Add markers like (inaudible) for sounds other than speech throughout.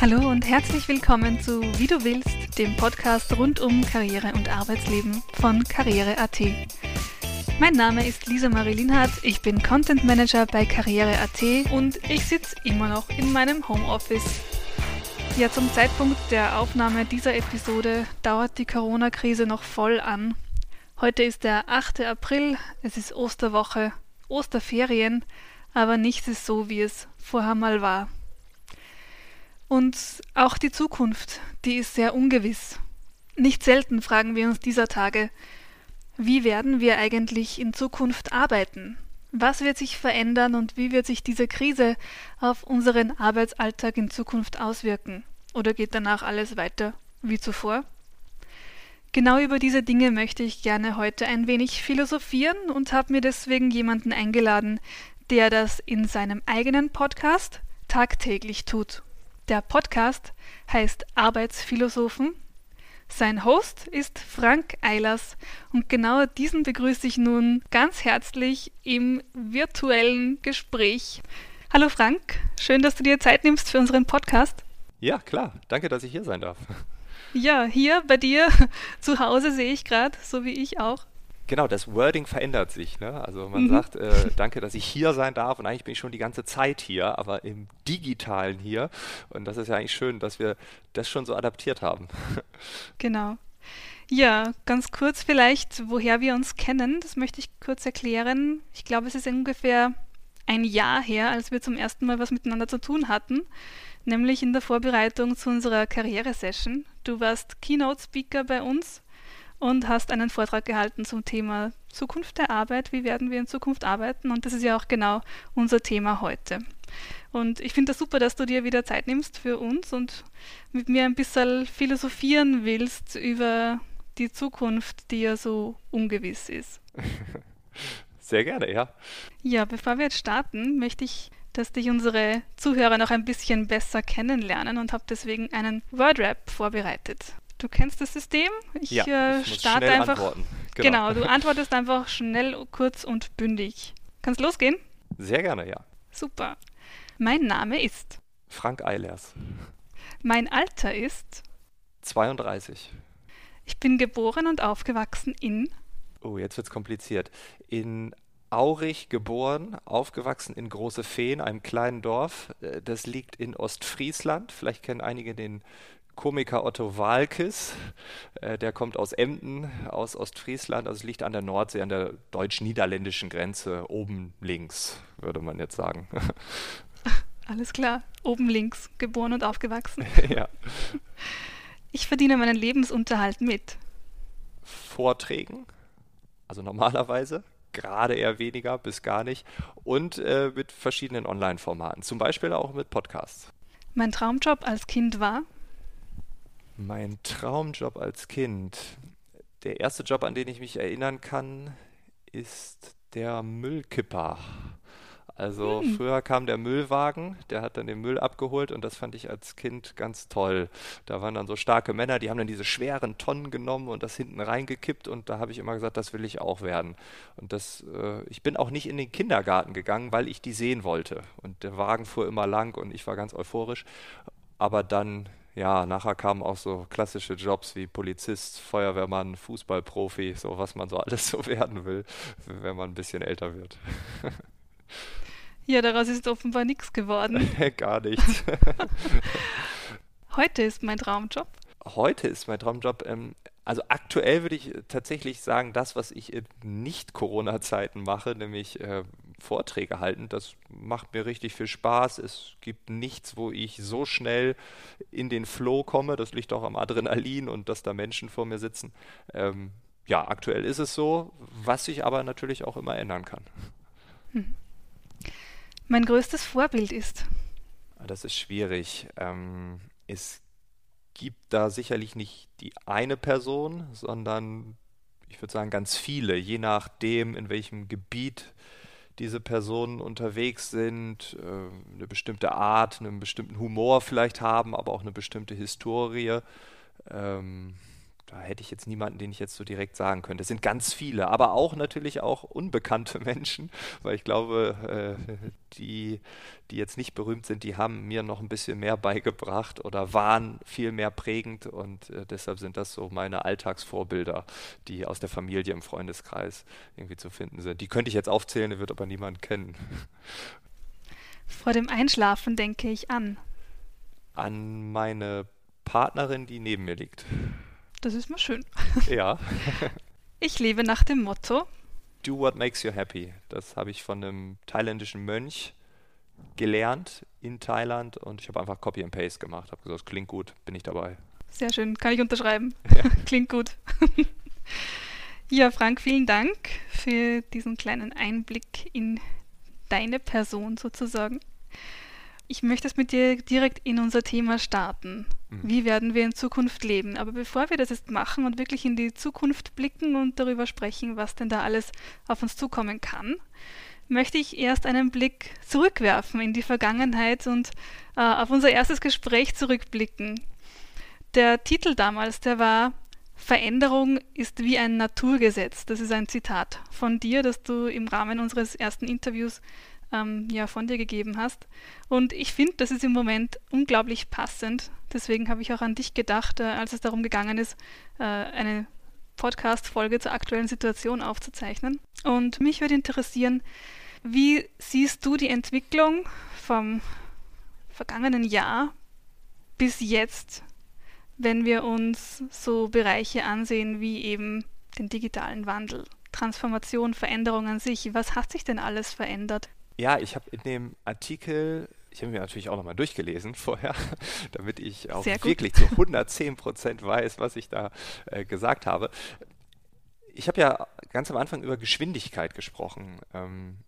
Hallo und herzlich willkommen zu Wie du willst, dem Podcast rund um Karriere und Arbeitsleben von Karriere.at. Mein Name ist Lisa Marie Linhardt, ich bin Content Manager bei Karriere.at und ich sitze immer noch in meinem Homeoffice. Ja, zum Zeitpunkt der Aufnahme dieser Episode dauert die Corona-Krise noch voll an. Heute ist der 8. April, es ist Osterwoche, Osterferien, aber nichts ist so, wie es vorher mal war. Und auch die Zukunft, die ist sehr ungewiss. Nicht selten fragen wir uns dieser Tage, wie werden wir eigentlich in Zukunft arbeiten? Was wird sich verändern und wie wird sich diese Krise auf unseren Arbeitsalltag in Zukunft auswirken? Oder geht danach alles weiter wie zuvor? Genau über diese Dinge möchte ich gerne heute ein wenig philosophieren und habe mir deswegen jemanden eingeladen, der das in seinem eigenen Podcast tagtäglich tut. Der Podcast heißt Arbeitsphilosophen. Sein Host ist Frank Eilers und genau diesen begrüße ich nun ganz herzlich im virtuellen Gespräch. Hallo Frank, schön, dass du dir Zeit nimmst für unseren Podcast. Ja, klar. Danke, dass ich hier sein darf. Ja, hier bei dir (laughs) zu Hause sehe ich gerade, so wie ich auch. Genau, das Wording verändert sich. Ne? Also man mhm. sagt, äh, danke, dass ich hier sein darf und eigentlich bin ich schon die ganze Zeit hier, aber im digitalen hier. Und das ist ja eigentlich schön, dass wir das schon so adaptiert haben. (laughs) Genau. Ja, ganz kurz vielleicht, woher wir uns kennen, das möchte ich kurz erklären. Ich glaube, es ist ungefähr ein Jahr her, als wir zum ersten Mal was miteinander zu tun hatten, nämlich in der Vorbereitung zu unserer Karrieresession. Du warst Keynote-Speaker bei uns und hast einen Vortrag gehalten zum Thema Zukunft der Arbeit, wie werden wir in Zukunft arbeiten und das ist ja auch genau unser Thema heute. Und ich finde das super, dass du dir wieder Zeit nimmst für uns und mit mir ein bisschen philosophieren willst über die Zukunft, die ja so ungewiss ist. (laughs) Sehr gerne, ja. Ja, bevor wir jetzt starten, möchte ich, dass dich unsere Zuhörer noch ein bisschen besser kennenlernen und habe deswegen einen Wordrap vorbereitet. Du kennst das System. Ich ja, äh, starte einfach. Antworten. Genau. genau, du (laughs) antwortest einfach schnell, kurz und bündig. Kannst losgehen? Sehr gerne, ja. Super. Mein Name ist Frank Eilers. Mein Alter ist 32. Ich bin geboren und aufgewachsen in Oh, jetzt wird's kompliziert. In Aurich geboren, aufgewachsen in Große Feen, einem kleinen Dorf. Äh, das liegt in Ostfriesland. Vielleicht kennen einige den Komiker Otto Walkes, äh, der kommt aus Emden, aus Ostfriesland, also liegt an der Nordsee, an der deutsch-niederländischen Grenze, oben links, würde man jetzt sagen. (laughs) Alles klar, oben links, geboren und aufgewachsen. (laughs) ja. Ich verdiene meinen Lebensunterhalt mit Vorträgen, also normalerweise, gerade eher weniger bis gar nicht, und äh, mit verschiedenen Online-Formaten, zum Beispiel auch mit Podcasts. Mein Traumjob als Kind war mein Traumjob als Kind. Der erste Job, an den ich mich erinnern kann, ist der Müllkipper. Also hm. früher kam der Müllwagen, der hat dann den Müll abgeholt und das fand ich als Kind ganz toll. Da waren dann so starke Männer, die haben dann diese schweren Tonnen genommen und das hinten reingekippt und da habe ich immer gesagt, das will ich auch werden. Und das, äh, ich bin auch nicht in den Kindergarten gegangen, weil ich die sehen wollte. Und der Wagen fuhr immer lang und ich war ganz euphorisch. Aber dann ja, nachher kamen auch so klassische Jobs wie Polizist, Feuerwehrmann, Fußballprofi, so was man so alles so (laughs) werden will, wenn man ein bisschen älter wird. Ja, daraus ist offenbar nichts geworden. (laughs) Gar nichts. (laughs) Heute ist mein Traumjob. Heute ist mein Traumjob, ähm, also aktuell würde ich tatsächlich sagen, das, was ich in Nicht-Corona-Zeiten mache, nämlich äh, Vorträge halten. Das macht mir richtig viel Spaß. Es gibt nichts, wo ich so schnell in den Flow komme. Das liegt auch am Adrenalin und dass da Menschen vor mir sitzen. Ähm, ja, aktuell ist es so, was sich aber natürlich auch immer ändern kann. Hm. Mein größtes Vorbild ist? Ah, das ist schwierig. Ähm, es gibt da sicherlich nicht die eine Person, sondern ich würde sagen ganz viele, je nachdem, in welchem Gebiet diese Personen unterwegs sind, äh, eine bestimmte Art, einen bestimmten Humor vielleicht haben, aber auch eine bestimmte Historie. Ähm, da hätte ich jetzt niemanden, den ich jetzt so direkt sagen könnte. Es sind ganz viele, aber auch natürlich auch unbekannte (laughs) Menschen, weil ich glaube, äh, die, die jetzt nicht berühmt sind, die haben mir noch ein bisschen mehr beigebracht oder waren viel mehr prägend und äh, deshalb sind das so meine Alltagsvorbilder, die aus der Familie im Freundeskreis irgendwie zu finden sind. Die könnte ich jetzt aufzählen, die wird aber niemand kennen. Vor dem Einschlafen denke ich an. An meine Partnerin, die neben mir liegt. Das ist mal schön. Ja. (laughs) ich lebe nach dem Motto. Do what makes you happy. Das habe ich von einem thailändischen Mönch gelernt in Thailand und ich habe einfach Copy and Paste gemacht. Habe gesagt, klingt gut, bin ich dabei. Sehr schön, kann ich unterschreiben. (laughs) Ja. (laughs) klingt gut. ja, Frank, vielen Dank für diesen kleinen Einblick in deine Person sozusagen. Ich möchte es mit dir direkt in unser Thema starten. Mhm. Wie werden wir in Zukunft leben? Aber bevor wir das jetzt machen und wirklich in die Zukunft blicken und darüber sprechen, was denn da alles auf uns zukommen kann, möchte ich erst einen Blick zurückwerfen in die Vergangenheit und äh, auf unser erstes Gespräch zurückblicken. Der Titel damals, der war Veränderung ist wie ein Naturgesetz. Das ist ein Zitat von dir, das du im Rahmen unseres ersten Interviews ähm, ja, von dir gegeben hast. Und ich finde, das ist im Moment unglaublich passend. Deswegen habe ich auch an dich gedacht, äh, als es darum gegangen ist, äh, eine Podcast-Folge zur aktuellen Situation aufzuzeichnen. Und mich würde interessieren, wie siehst du die Entwicklung vom vergangenen Jahr bis jetzt, wenn wir uns so Bereiche ansehen wie eben den digitalen Wandel, Transformation, Veränderung an sich? Was hat sich denn alles verändert? Ja, ich habe in dem Artikel, ich habe mir natürlich auch nochmal durchgelesen (laughs) vorher, (laughs) damit ich auch wirklich zu 110 Prozent weiß, was ich da äh, gesagt habe. Ich habe ja ganz am Anfang über Geschwindigkeit gesprochen ähm,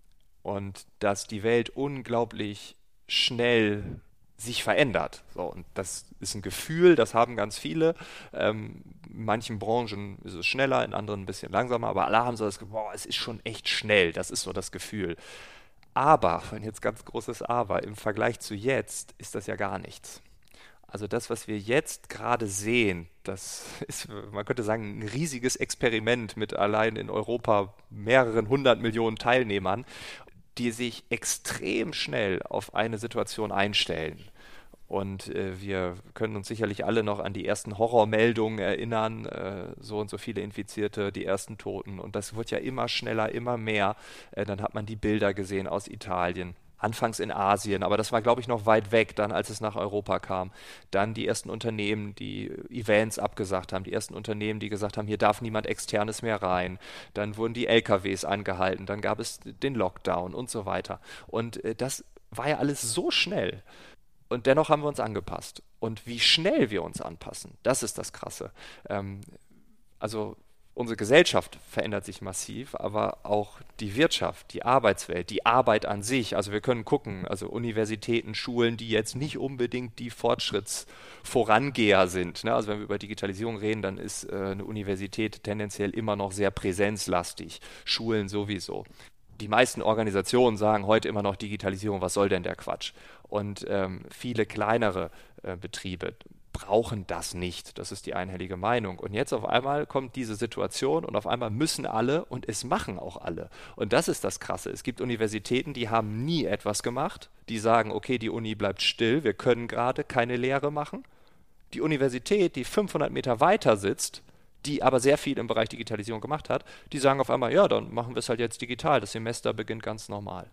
und dass die Welt unglaublich schnell sich verändert. So, und das ist ein Gefühl, das haben ganz viele. Ähm, in manchen Branchen ist es schneller, in anderen ein bisschen langsamer, aber alle haben so das Gefühl, boah, es ist schon echt schnell. Das ist so das Gefühl. Aber, (laughs) und jetzt ganz großes Aber, im Vergleich zu jetzt ist das ja gar nichts. Also das, was wir jetzt gerade sehen, das (laughs) ist, man könnte sagen, ein riesiges Experiment mit allein in Europa mehreren hundert Millionen Teilnehmern, die sich extrem schnell auf eine Situation einstellen. Und äh, wir können uns sicherlich alle noch an die ersten Horrormeldungen erinnern, äh, so und so viele Infizierte, die ersten Toten. Und das wird ja immer schneller, immer mehr. Äh, dann hat man die Bilder gesehen aus Italien. Anfangs in Asien, aber das war, glaube ich, noch weit weg, dann als es nach Europa kam. Dann die ersten Unternehmen, die Events abgesagt haben, die ersten Unternehmen, die gesagt haben, hier darf niemand externes mehr rein. Dann wurden die LKWs angehalten, dann gab es den Lockdown und so weiter. Und äh, das war ja alles so schnell. Und dennoch haben wir uns angepasst. Und wie schnell wir uns anpassen, das ist das Krasse. Ähm, also unsere Gesellschaft verändert sich massiv, aber auch die Wirtschaft, die Arbeitswelt, die Arbeit an sich. Also wir können gucken, also Universitäten, Schulen, die jetzt nicht unbedingt die Fortschrittsvorangeher sind. Ne? Also wenn wir über Digitalisierung reden, dann ist äh, eine Universität tendenziell immer noch sehr präsenzlastig, Schulen sowieso die meisten Organisationen sagen heute immer noch Digitalisierung, was soll denn der Quatsch? Und ähm, viele kleinere äh, Betriebe brauchen das nicht. Das ist die einhellige Meinung. Und jetzt auf einmal kommt diese Situation und auf einmal müssen alle und es machen auch alle. Und das ist das Krasse. Es gibt Universitäten, die haben nie etwas gemacht. Die sagen, okay, die Uni bleibt still, wir können gerade keine Lehre machen. Die Universität, die 500 Meter weiter sitzt, die aber sehr viel im Bereich Digitalisierung gemacht hat, die sagen auf einmal, ja, dann machen wir es halt jetzt digital. Das Semester beginnt ganz normal.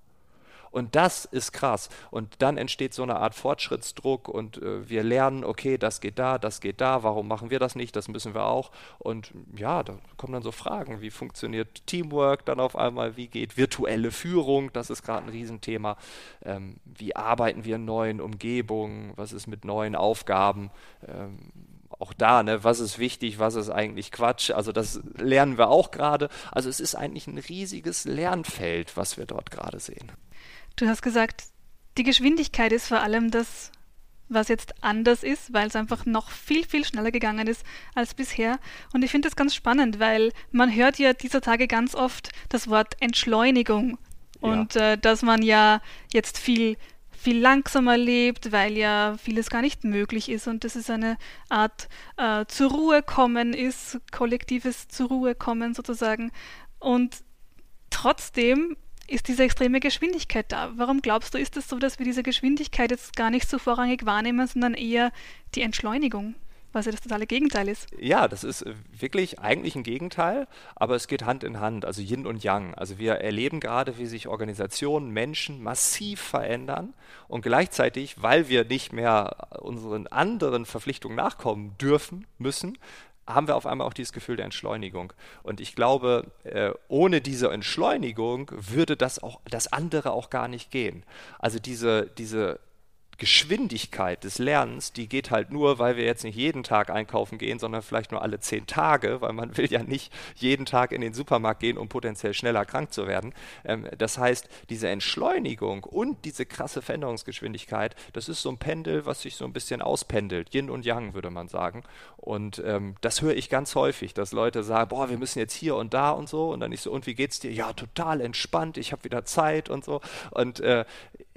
Und das ist krass. Und dann entsteht so eine Art Fortschrittsdruck und äh, wir lernen, okay, das geht da, das geht da, warum machen wir das nicht, das müssen wir auch. Und ja, da kommen dann so Fragen, wie funktioniert Teamwork dann auf einmal, wie geht virtuelle Führung, das ist gerade ein Riesenthema. Ähm, wie arbeiten wir in neuen Umgebungen, was ist mit neuen Aufgaben. Ähm, auch da, ne, was ist wichtig, was ist eigentlich Quatsch. Also das lernen wir auch gerade. Also es ist eigentlich ein riesiges Lernfeld, was wir dort gerade sehen. Du hast gesagt, die Geschwindigkeit ist vor allem das, was jetzt anders ist, weil es einfach noch viel, viel schneller gegangen ist als bisher. Und ich finde das ganz spannend, weil man hört ja dieser Tage ganz oft das Wort Entschleunigung. Und ja. äh, dass man ja jetzt viel viel langsamer lebt, weil ja vieles gar nicht möglich ist und dass es eine Art äh, zur Ruhe kommen ist, kollektives zur Ruhe kommen sozusagen. Und trotzdem ist diese extreme Geschwindigkeit da. Warum glaubst du, ist es so, dass wir diese Geschwindigkeit jetzt gar nicht so vorrangig wahrnehmen, sondern eher die Entschleunigung? Was ja das totale Gegenteil ist. Ja, das ist äh, wirklich eigentlich ein Gegenteil, aber es geht Hand in Hand, also Yin und Yang. Also wir erleben gerade, wie sich Organisationen, Menschen massiv verändern und gleichzeitig, weil wir nicht mehr unseren anderen Verpflichtungen nachkommen dürfen, müssen, haben wir auf einmal auch dieses Gefühl der Entschleunigung. Und ich glaube, äh, ohne diese Entschleunigung würde das auch das andere auch gar nicht gehen. Also diese, diese Geschwindigkeit des Lernens, die geht halt nur, weil wir jetzt nicht jeden Tag einkaufen gehen, sondern vielleicht nur alle zehn Tage, weil man will ja nicht jeden Tag in den Supermarkt gehen, um potenziell schneller krank zu werden. Ähm, das heißt, diese Entschleunigung und diese krasse Veränderungsgeschwindigkeit, das ist so ein Pendel, was sich so ein bisschen auspendelt, Yin und Yang, würde man sagen. Und ähm, das höre ich ganz häufig, dass Leute sagen, boah, wir müssen jetzt hier und da und so. Und dann ich so, und wie geht's dir? Ja, total entspannt, ich habe wieder Zeit und so. Und äh,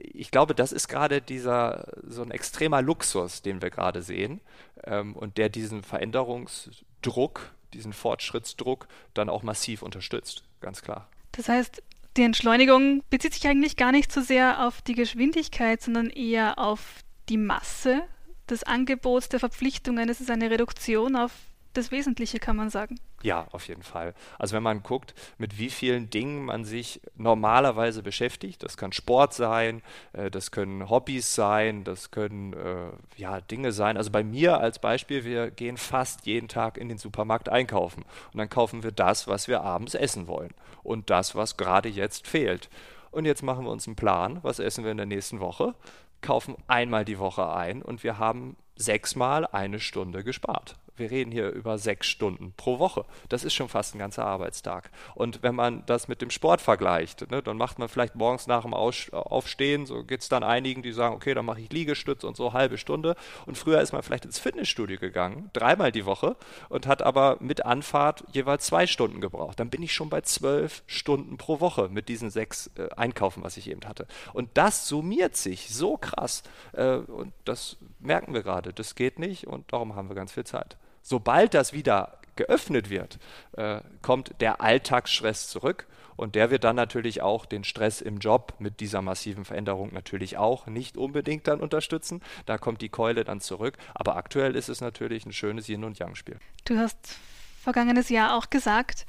ich glaube, das ist gerade dieser so ein extremer Luxus, den wir gerade sehen ähm, und der diesen Veränderungsdruck, diesen Fortschrittsdruck dann auch massiv unterstützt, ganz klar. Das heißt, die Entschleunigung bezieht sich eigentlich gar nicht so sehr auf die Geschwindigkeit, sondern eher auf die Masse des Angebots, der Verpflichtungen. Es ist eine Reduktion auf das Wesentliche, kann man sagen. Ja, auf jeden Fall. Also wenn man guckt, mit wie vielen Dingen man sich normalerweise beschäftigt, das kann Sport sein, äh, das können Hobbys sein, das können äh, ja Dinge sein. Also bei mir als Beispiel, wir gehen fast jeden Tag in den Supermarkt einkaufen und dann kaufen wir das, was wir abends essen wollen und das, was gerade jetzt fehlt. Und jetzt machen wir uns einen Plan, was essen wir in der nächsten Woche, kaufen einmal die Woche ein und wir haben sechsmal eine Stunde gespart wir reden hier über sechs Stunden pro Woche. Das ist schon fast ein ganzer Arbeitstag. Und wenn man das mit dem Sport vergleicht, ne, dann macht man vielleicht morgens nach dem Aufstehen, so geht es dann einigen, die sagen, okay, dann mache ich Liegestütze und so halbe Stunde. Und früher ist man vielleicht ins Fitnessstudio gegangen, dreimal die Woche, und hat aber mit Anfahrt jeweils zwei Stunden gebraucht. Dann bin ich schon bei zwölf Stunden pro Woche mit diesen sechs äh, Einkaufen, was ich eben hatte. Und das summiert sich so krass. Äh, und das merken wir gerade. Das geht nicht und darum haben wir ganz viel Zeit sobald das wieder geöffnet wird, äh, kommt der Alltagsstress zurück und der wird dann natürlich auch den Stress im Job mit dieser massiven Veränderung natürlich auch nicht unbedingt dann unterstützen. Da kommt die Keule dann zurück. Aber aktuell ist es natürlich ein schönes Yin- und Yang-Spiel. Du hast vergangenes Jahr auch gesagt,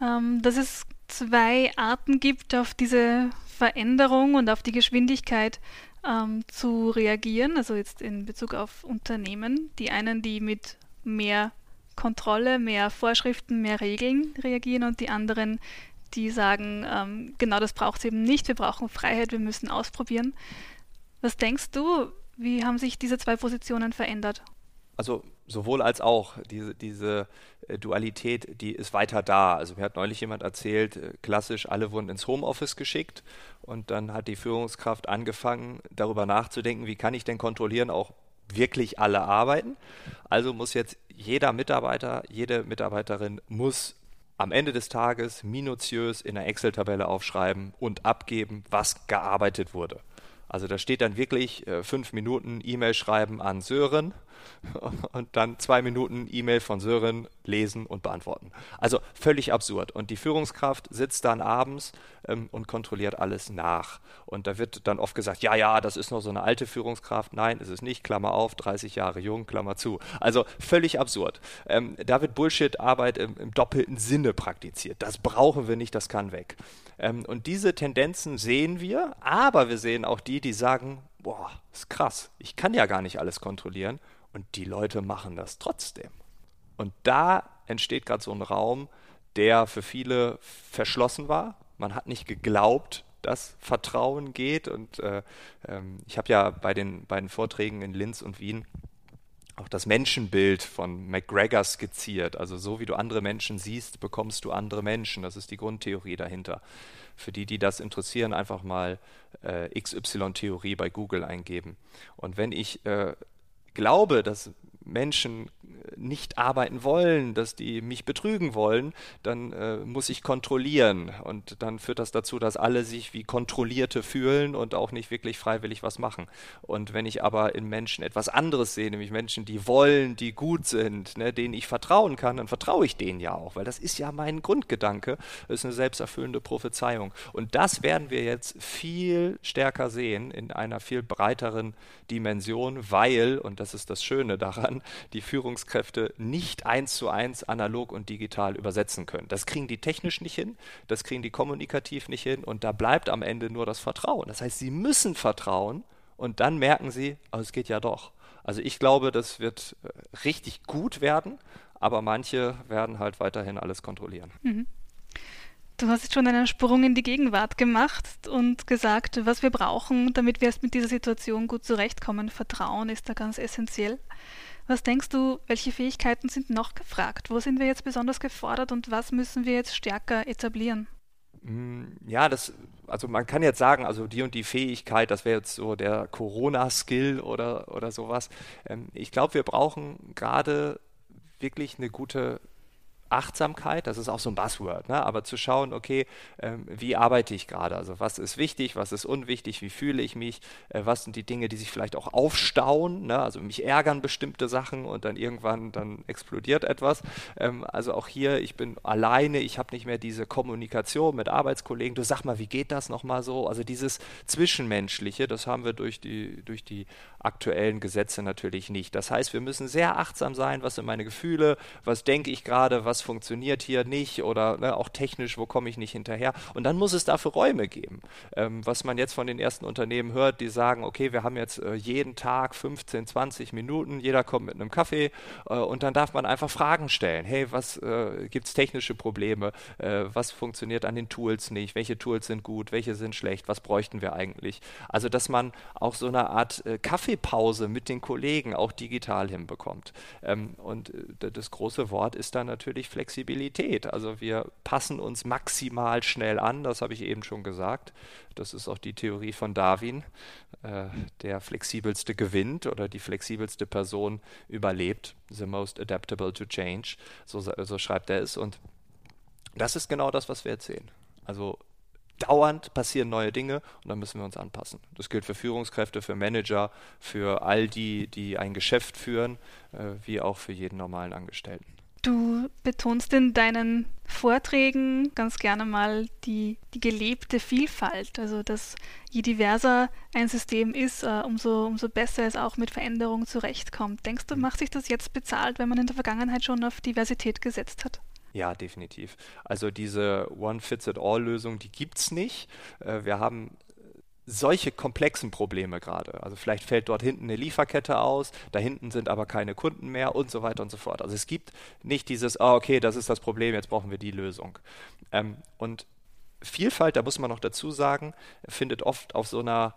ähm, dass es zwei Arten gibt, auf diese Veränderung und auf die Geschwindigkeit ähm, zu reagieren. Also jetzt in Bezug auf Unternehmen. Die einen, die mit mehr Kontrolle, mehr Vorschriften, mehr Regeln reagieren und die anderen, die sagen, ähm, genau das braucht es eben nicht, wir brauchen Freiheit, wir müssen ausprobieren. Was denkst du, wie haben sich diese zwei Positionen verändert? Also sowohl als auch. Diese, diese äh, Dualität, die ist weiter da. Also mir hat neulich jemand erzählt, äh, klassisch, alle wurden ins Homeoffice geschickt und dann hat die Führungskraft angefangen, darüber nachzudenken, wie kann ich denn kontrollieren, auch wirklich alle arbeiten. Also muss jetzt jeder Mitarbeiter, jede Mitarbeiterin muss am Ende des Tages minutiös in der Excel-Tabelle aufschreiben und abgeben, was gearbeitet wurde. Also da steht dann wirklich äh, fünf Minuten E-Mail schreiben an Sören (laughs) und dann zwei Minuten E-Mail von Sören lesen und beantworten. Also völlig absurd. Und die Führungskraft sitzt dann abends ähm, und kontrolliert alles nach. Und da wird dann oft gesagt, ja, ja, das ist noch so eine alte Führungskraft. Nein, ist es nicht. Klammer auf, 30 Jahre jung, Klammer zu. Also völlig absurd. Ähm, da wird Bullshit-Arbeit im, im, doppelten Sinne praktiziert. Das brauchen wir nicht, das kann weg. Ähm, und diese Tendenzen sehen wir, aber wir sehen auch die, die sagen, boah, ist krass, ich kann ja gar nicht alles kontrollieren. Und die Leute machen das trotzdem. Und da entsteht gerade so ein Raum, der für viele verschlossen war. Man hat nicht geglaubt, dass Vertrauen geht. Und äh, ähm, ich habe ja bei den beiden Vorträgen in Linz und Wien auch das Menschenbild von McGregor skizziert. Also so wie du andere Menschen siehst, bekommst du andere Menschen. Das ist die Grundtheorie dahinter. Für die, die das interessieren, einfach mal äh, XY-Theorie bei Google eingeben. Und wenn ich äh, glaube, dass Menschen nicht arbeiten wollen, dass die mich betrügen wollen, dann äh, muss ich kontrollieren. Und dann führt das dazu, dass alle sich wie Kontrollierte fühlen und auch nicht wirklich freiwillig was machen. Und wenn ich aber in Menschen etwas anderes sehe, nämlich Menschen, die wollen, die gut sind, ne, denen ich vertrauen kann, dann vertraue ich denen ja auch, weil das ist ja mein Grundgedanke. Das ist eine selbsterfüllende Prophezeiung. Und das werden wir jetzt viel stärker sehen in einer viel breiteren Dimension, weil, und das ist das Schöne daran, die Führungskräfte nicht eins zu eins analog und digital übersetzen können. Das kriegen die technisch nicht hin, das kriegen die kommunikativ nicht hin und da bleibt am Ende nur das Vertrauen. Das heißt, sie müssen vertrauen und dann merken sie, oh, es geht ja doch. Also ich glaube, das wird äh, richtig gut werden, aber manche werden halt weiterhin alles kontrollieren. Mhm. Du hast jetzt schon einen Sprung in die Gegenwart gemacht und gesagt, was wir brauchen, damit wir erst mit dieser Situation gut zurechtkommen. Vertrauen ist da ganz essentiell. Was denkst du, welche Fähigkeiten sind noch gefragt? Wo sind wir jetzt besonders gefordert und was müssen wir jetzt stärker etablieren? Mm, ja, das, also man kann jetzt sagen, also die und die Fähigkeit, das wäre jetzt so der Corona-Skill oder, oder sowas. Ähm, ich glaube, wir brauchen gerade wirklich eine gute Achtsamkeit, das ist auch so ein Buzzword, ne? aber zu schauen, okay, ähm, wie arbeite ich gerade? Also was ist wichtig, was ist unwichtig, wie fühle ich mich, äh, was sind die Dinge, die sich vielleicht auch aufstauen, ne? also mich ärgern bestimmte Sachen und dann irgendwann dann explodiert etwas. Ähm, also auch hier, ich bin alleine, ich habe nicht mehr diese Kommunikation mit Arbeitskollegen. Du sag mal, wie geht das nochmal so? Also dieses Zwischenmenschliche, das haben wir durch die, durch die aktuellen Gesetze natürlich nicht. Das heißt, wir müssen sehr achtsam sein, was sind meine Gefühle, was denke ich gerade, was funktioniert hier nicht oder ne, auch technisch, wo komme ich nicht hinterher. Und dann muss es dafür Räume geben. Ähm, was man jetzt von den ersten Unternehmen hört, die sagen, okay, wir haben jetzt äh, jeden Tag 15, 20 Minuten, jeder kommt mit einem Kaffee äh, und dann darf man einfach Fragen stellen. Hey, was äh, gibt es technische Probleme? Äh, was funktioniert an den Tools nicht? Welche Tools sind gut? Welche sind schlecht? Was bräuchten wir eigentlich? Also, dass man auch so eine Art äh, Kaffee Kaffeepause mit den Kollegen auch digital hinbekommt. Ähm, und äh, das große Wort ist dann natürlich Flexibilität. Also wir passen uns maximal schnell an, das habe ich eben schon gesagt. Das ist auch die Theorie von Darwin. Äh, der flexibelste gewinnt oder die flexibelste Person überlebt. The most adaptable to change. So, so schreibt er es. Und das ist genau das, was wir jetzt sehen. Also dauernd passieren neue Dinge und dann müssen wir uns anpassen. Das gilt für Führungskräfte, für Manager, für all die, die ein Geschäft führen, äh, wie auch für jeden normalen Angestellten. Du betonst in deinen Vorträgen ganz gerne mal die, die gelebte Vielfalt, also dass je diverser ein System ist, uh, umso, umso besser es auch mit Veränderungen zurechtkommt. Denkst du, mhm. macht sich das jetzt bezahlt, wenn man in der Vergangenheit schon auf Diversität gesetzt hat? Ja, definitiv. Also diese One-Fits-it-all-Lösung, die gibt es nicht. Äh, wir haben solche komplexen Probleme gerade. Also vielleicht fällt dort hinten eine Lieferkette aus, da hinten sind aber keine Kunden mehr und so weiter und so fort. Also es gibt nicht dieses, oh, okay, das ist das Problem, jetzt brauchen wir die Lösung. Ähm, und Vielfalt, da muss man noch dazu sagen, findet oft auf so einer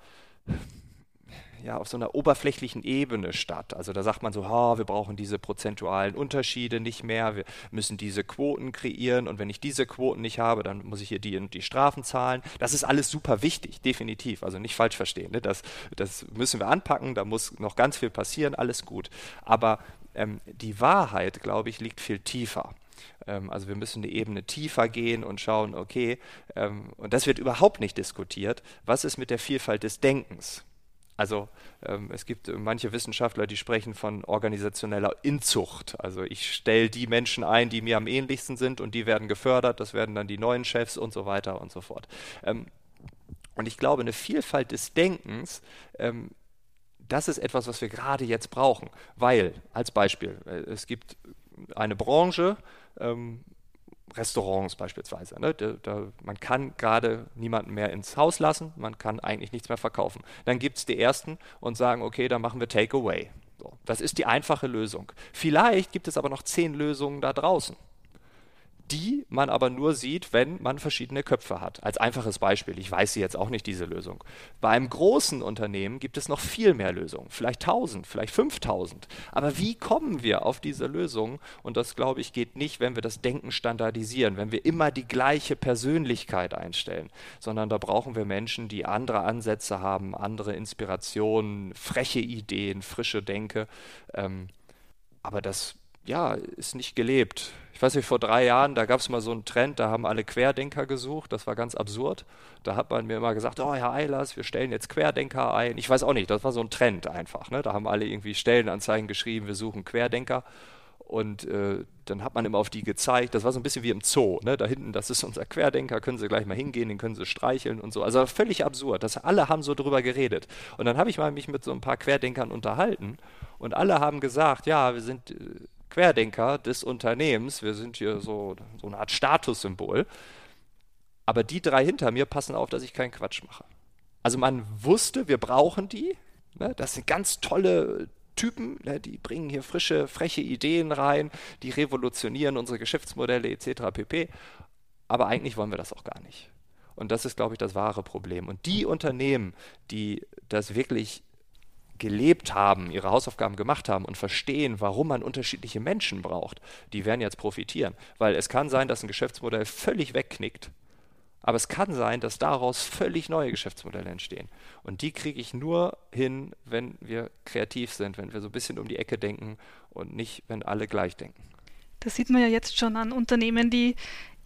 ja, auf so einer oberflächlichen Ebene statt. Also da sagt man so, ha, wir brauchen diese prozentualen Unterschiede nicht mehr, wir müssen diese Quoten kreieren und wenn ich diese Quoten nicht habe, dann muss ich hier die die Strafen zahlen. Das ist alles super wichtig, definitiv. Also nicht falsch verstehen. Ne? Das, das müssen wir anpacken, da muss noch ganz viel passieren, alles gut. Aber ähm, die Wahrheit, glaube ich, liegt viel tiefer ähm, also wir müssen eine Ebene tiefer gehen und schauen, okay, ähm, und das wird überhaupt nicht diskutiert, was ist mit der Vielfalt des Denkens? Also ähm, es gibt manche Wissenschaftler, die sprechen von organisationeller Inzucht. Also ich stelle die Menschen ein, die mir am ähnlichsten sind und die werden gefördert, das werden dann die neuen Chefs und so weiter und so fort. Ähm, und ich glaube, eine Vielfalt des Denkens, ähm, das ist etwas, was wir gerade jetzt brauchen. Weil, als Beispiel, äh, es gibt eine Branche, ähm, Restaurants beispielsweise. Ne? Da, da, man kann gerade niemanden mehr ins Haus lassen, man kann eigentlich nichts mehr verkaufen. Dann gibt es die Ersten und sagen, okay, dann machen wir Takeaway. So, das ist die einfache Lösung. Vielleicht gibt es aber noch zehn Lösungen da draußen die man aber nur sieht, wenn man verschiedene Köpfe hat. Als einfaches Beispiel, ich weiß sie jetzt auch nicht, diese Lösung. Bei einem großen Unternehmen gibt es noch viel mehr Lösungen, vielleicht 1000, vielleicht 5000. Aber wie kommen wir auf diese Lösung? Und das, glaube ich, geht nicht, wenn wir das Denken standardisieren, wenn wir immer die gleiche Persönlichkeit einstellen, sondern da brauchen wir Menschen, die andere Ansätze haben, andere Inspirationen, freche Ideen, frische Denke. Ähm, aber das ja, ist nicht gelebt. Ich weiß nicht, vor drei Jahren, da gab es mal so einen Trend, da haben alle Querdenker gesucht, das war ganz absurd. Da hat man mir immer gesagt, oh Herr Eilers, wir stellen jetzt Querdenker ein. Ich weiß auch nicht, das war so ein Trend einfach. Ne? Da haben alle irgendwie Stellenanzeigen geschrieben, wir suchen Querdenker. Und äh, dann hat man immer auf die gezeigt. Das war so ein bisschen wie im Zoo. Ne? Da hinten, das ist unser Querdenker, können Sie gleich mal hingehen, den können Sie streicheln und so. Also völlig absurd. Das, alle haben so drüber geredet. Und dann habe ich mal mich mit so ein paar Querdenkern unterhalten und alle haben gesagt, ja, wir sind äh, Querdenker des Unternehmens, wir sind hier so, so eine Art Statussymbol. Aber die drei hinter mir passen auf, dass ich keinen Quatsch mache. Also man wusste, wir brauchen die. Ne? Das sind ganz tolle Typen, ne? die bringen hier frische, freche Ideen rein, die revolutionieren unsere Geschäftsmodelle etc. pp. Aber eigentlich wollen wir das auch gar nicht. Und das ist, glaube ich, das wahre Problem. Und die Unternehmen, die das wirklich gelebt haben, ihre Hausaufgaben gemacht haben und verstehen, warum man unterschiedliche Menschen braucht, die werden jetzt profitieren. Weil es kann sein, dass ein Geschäftsmodell völlig wegknickt, aber es kann sein, dass daraus völlig neue Geschäftsmodelle entstehen. Und die kriege ich nur hin, wenn wir kreativ sind, wenn wir so ein bisschen um die Ecke denken und nicht, wenn alle gleich denken. Das sieht man ja jetzt schon an Unternehmen, die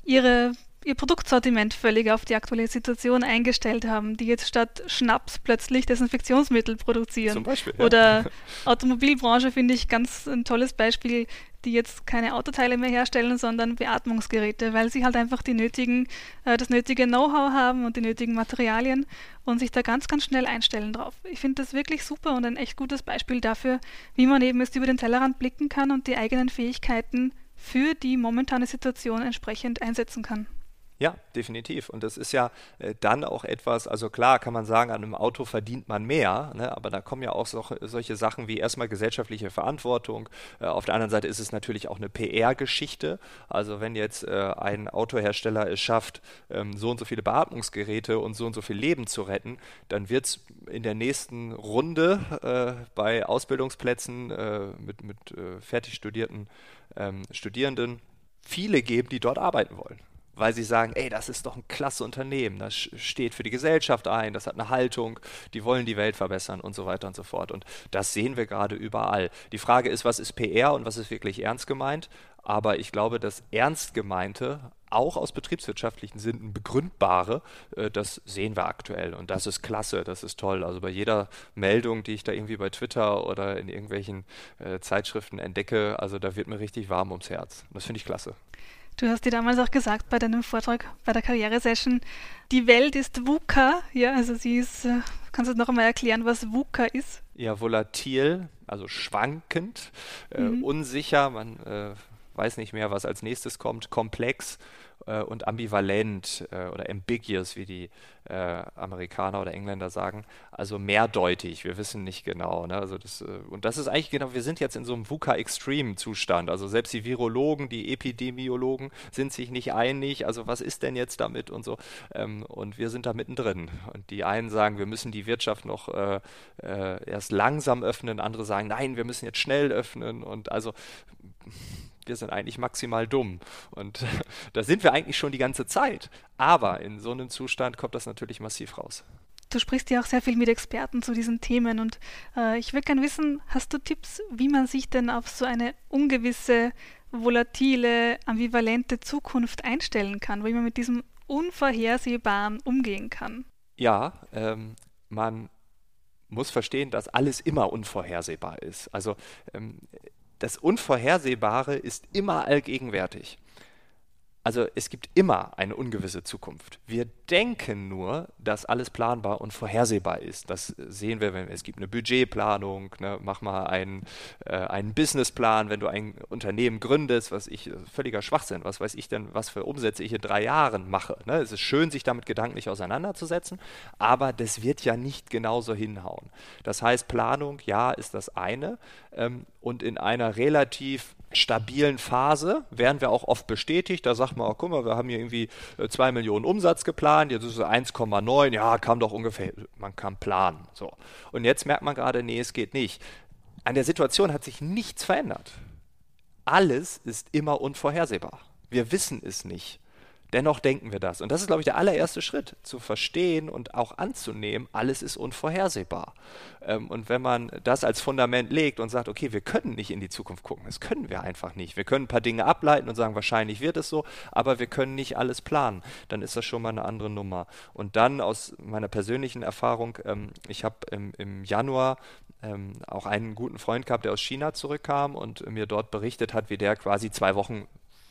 ihre ihr Produktsortiment völlig auf die aktuelle Situation eingestellt haben, die jetzt statt Schnaps plötzlich Desinfektionsmittel produzieren. Zum Beispiel. Ja. Oder (laughs) Automobilbranche finde ich ganz ein tolles Beispiel, die jetzt keine Autoteile mehr herstellen, sondern Beatmungsgeräte, weil sie halt einfach die nötigen, äh, das nötige Know-how haben und die nötigen Materialien und sich da ganz, ganz schnell einstellen drauf. Ich finde das wirklich super und ein echt gutes Beispiel dafür, wie man eben jetzt über den Tellerrand blicken kann und die eigenen Fähigkeiten für die momentane Situation entsprechend einsetzen kann. Ja, definitiv. Und das ist ja äh, dann auch etwas, also klar kann man sagen, an einem Auto verdient man mehr, ne, aber da kommen ja auch so, solche Sachen wie erstmal gesellschaftliche Verantwortung. Äh, auf der anderen Seite ist es natürlich auch eine PR-Geschichte. Also wenn jetzt äh, ein Autohersteller es schafft, ähm, so und so viele Beatmungsgeräte und so und so viel Leben zu retten, dann wird es in der nächsten Runde bei Ausbildungsplätzen mit, mit fertig studierten ähm, Studierenden viele geben, die dort arbeiten wollen weil sie sagen, ey, das ist doch ein klasse Unternehmen, das steht für die Gesellschaft ein, das hat eine Haltung, die wollen die Welt verbessern und so weiter und so fort. Und das sehen wir gerade überall. Die Frage ist, was ist PR und was ist wirklich ernst gemeint? Aber ich glaube, das ernst gemeinte, auch aus betriebswirtschaftlichen Sinnen begründbare, äh, das sehen wir aktuell. Und das ist klasse, das ist toll. Also bei jeder Meldung, die ich da irgendwie bei Twitter oder in irgendwelchen äh, Zeitschriften entdecke, also da wird mir richtig warm ums Herz. Das finde ich klasse. Du hast dir damals auch gesagt bei deinem Vortrag bei der Karrieresession, die Welt ist VUCA, ja, also sie ist, äh, kannst du noch einmal erklären, was VUCA ist? Ja, volatil, also schwankend, äh, mhm. unsicher, man äh, weiß nicht mehr, was als nächstes kommt, komplex äh, und ambivalent äh, oder ambiguous, wie die äh, Amerikaner oder Engländer sagen, also mehrdeutig. Wir wissen nicht genau. Ne? Also das, und das ist eigentlich genau, wir sind jetzt in so einem VUCA-Extreme-Zustand. Also selbst die Virologen, die Epidemiologen sind sich nicht einig. Also was ist denn jetzt damit und so. Ähm, und wir sind da mittendrin. Und die einen sagen, wir müssen die Wirtschaft noch erst langsam öffnen, andere sagen, nein, wir müssen jetzt schnell öffnen. Und also wir sind eigentlich maximal dumm. Und (laughs) da sind wir eigentlich schon die ganze Zeit. Aber in so einem Zustand kommt das natürlich massiv raus. Du sprichst ja auch sehr viel mit Experten zu diesen Themen und äh, ich würde gerne wissen, hast du Tipps, wie man sich denn auf so eine ungewisse, volatile, ambivalente Zukunft einstellen kann, wie man mit diesem Unvorhersehbaren umgehen kann? Ja, ähm, man muss verstehen, dass alles immer unvorhersehbar ist. Also ähm, das Unvorhersehbare ist immer allgegenwärtig. Also es gibt immer eine ungewisse Zukunft. Wir denken nur, dass alles planbar und vorhersehbar ist. Das sehen wir, wenn es gibt eine Budgetplanung, ne, mach mal einen, äh, einen Businessplan, wenn du ein Unternehmen gründest, was ich völliger Schwachsinn, was weiß ich denn, was für Umsätze ich in drei Jahren mache. Ne? Es ist schön, sich damit gedanklich auseinanderzusetzen, aber das wird ja nicht genauso hinhauen. Das heißt, Planung, ja, ist das eine ähm, und in einer relativ stabilen Phase werden wir auch oft bestätigt. Da sagt man, oh, guck mal, wir haben hier irgendwie 2 äh, Millionen Umsatz geplant, jetzt ist es 1,9, ja, kam doch ungefähr, man kann planen. So. Und jetzt merkt man gerade, nee, es geht nicht. An der Situation hat sich nichts verändert. Alles ist immer unvorhersehbar. Wir wissen es nicht. Dennoch denken wir das. Und das ist, glaube ich, der allererste Schritt, zu verstehen und auch anzunehmen, alles ist unvorhersehbar. Ähm, und wenn man das als Fundament legt und sagt, okay, wir können nicht in die Zukunft gucken, das können wir einfach nicht. Wir können ein paar Dinge ableiten und sagen, wahrscheinlich wird es so, aber wir können nicht alles planen. Dann ist das schon mal eine andere Nummer. Und dann aus meiner persönlichen Erfahrung, ähm, ich habe im, im Januar ähm, auch einen guten Freund gehabt, der aus China zurückkam und mir dort berichtet hat, wie der quasi zwei Wochen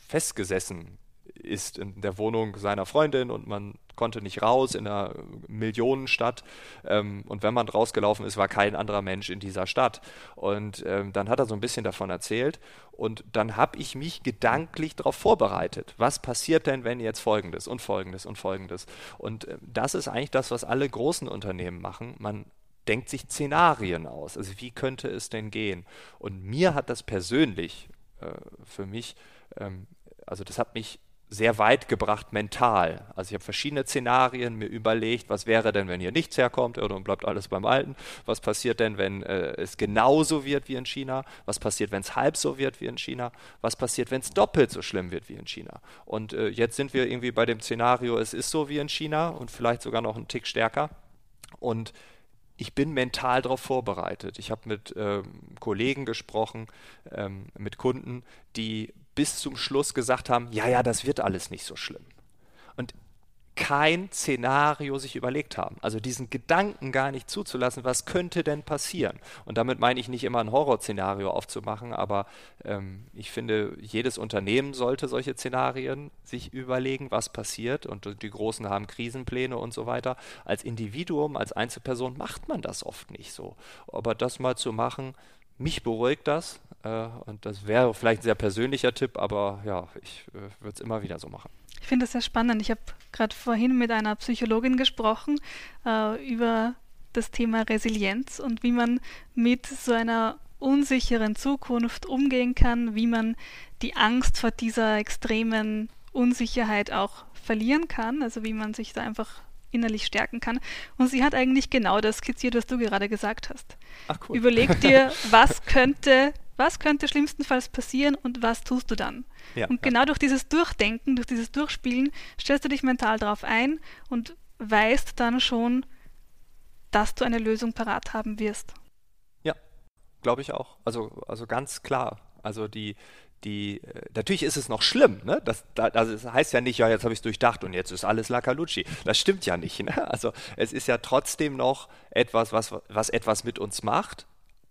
festgesessen ist in der Wohnung seiner Freundin und man konnte nicht raus in einer Millionenstadt. Ähm, und wenn man rausgelaufen ist, war kein anderer Mensch in dieser Stadt. Und ähm, dann hat er so ein bisschen davon erzählt. Und dann habe ich mich gedanklich darauf vorbereitet. Was passiert denn, wenn jetzt Folgendes und Folgendes und Folgendes? Und äh, das ist eigentlich das, was alle großen Unternehmen machen. Man denkt sich Szenarien aus. Also wie könnte es denn gehen? Und mir hat das persönlich äh, für mich, ähm, also das hat mich sehr weit gebracht mental. Also ich habe verschiedene Szenarien mir überlegt, was wäre denn, wenn hier nichts herkommt oder bleibt alles beim Alten? Was passiert denn, wenn äh, es genauso wird wie in China? Was passiert, wenn es halb so wird wie in China? Was passiert, wenn es doppelt so schlimm wird wie in China? Und äh, jetzt sind wir irgendwie bei dem Szenario, es ist so wie in China und vielleicht sogar noch einen Tick stärker. Und ich bin mental darauf vorbereitet. Ich habe mit ähm, Kollegen gesprochen, ähm, mit Kunden, die bis zum Schluss gesagt haben, ja, ja, das wird alles nicht so schlimm. Und kein Szenario sich überlegt haben. Also diesen Gedanken gar nicht zuzulassen, was könnte denn passieren? Und damit meine ich nicht immer ein Horrorszenario aufzumachen, aber ähm, ich finde, jedes Unternehmen sollte solche Szenarien sich überlegen, was passiert. Und die Großen haben Krisenpläne und so weiter. Als Individuum, als Einzelperson macht man das oft nicht so. Aber das mal zu machen, mich beruhigt das äh, und das wäre vielleicht ein sehr persönlicher Tipp, aber ja, ich äh, würde es immer wieder so machen. Ich finde das sehr spannend. Ich habe gerade vorhin mit einer Psychologin gesprochen äh, über das Thema Resilienz und wie man mit so einer unsicheren Zukunft umgehen kann, wie man die Angst vor dieser extremen Unsicherheit auch verlieren kann, also wie man sich da einfach innerlich stärken kann. Und sie hat eigentlich genau das skizziert, was du gerade gesagt hast. Ach, cool. Überleg dir, (laughs) was könnte, was könnte schlimmstenfalls passieren und was tust du dann? Ja, und genau ja. durch dieses Durchdenken, durch dieses Durchspielen, stellst du dich mental darauf ein und weißt dann schon, dass du eine Lösung parat haben wirst. Ja, glaube ich auch. Also, also ganz klar. Also die, die, äh, natürlich ist es noch schlimm, ne? Das, das heißt ja nicht, ja, jetzt habe ich es durchdacht und jetzt ist alles Lakalucci. Das stimmt ja nicht. (laughs) Ne? Also es ist ja trotzdem noch etwas, was, was etwas mit uns macht,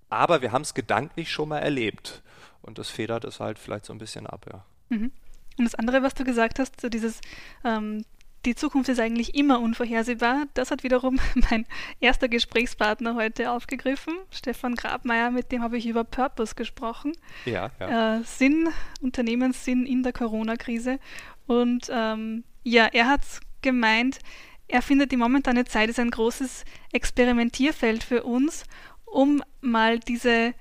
aber wir haben es gedanklich schon mal erlebt. Und das federt es halt vielleicht so ein bisschen ab, ja. Mhm. Und das andere, was du gesagt hast, so dieses ähm, die Zukunft ist eigentlich immer unvorhersehbar. Das hat wiederum (laughs) mein erster Gesprächspartner heute aufgegriffen, Stefan Grabmeier, mit dem habe ich über Purpose gesprochen. Ja, ja. Äh, Sinn, Unternehmenssinn in der Corona-Krise. Und ähm, ja, er hat gemeint, er findet die momentane Zeit ist ein großes Experimentierfeld für uns, um mal diese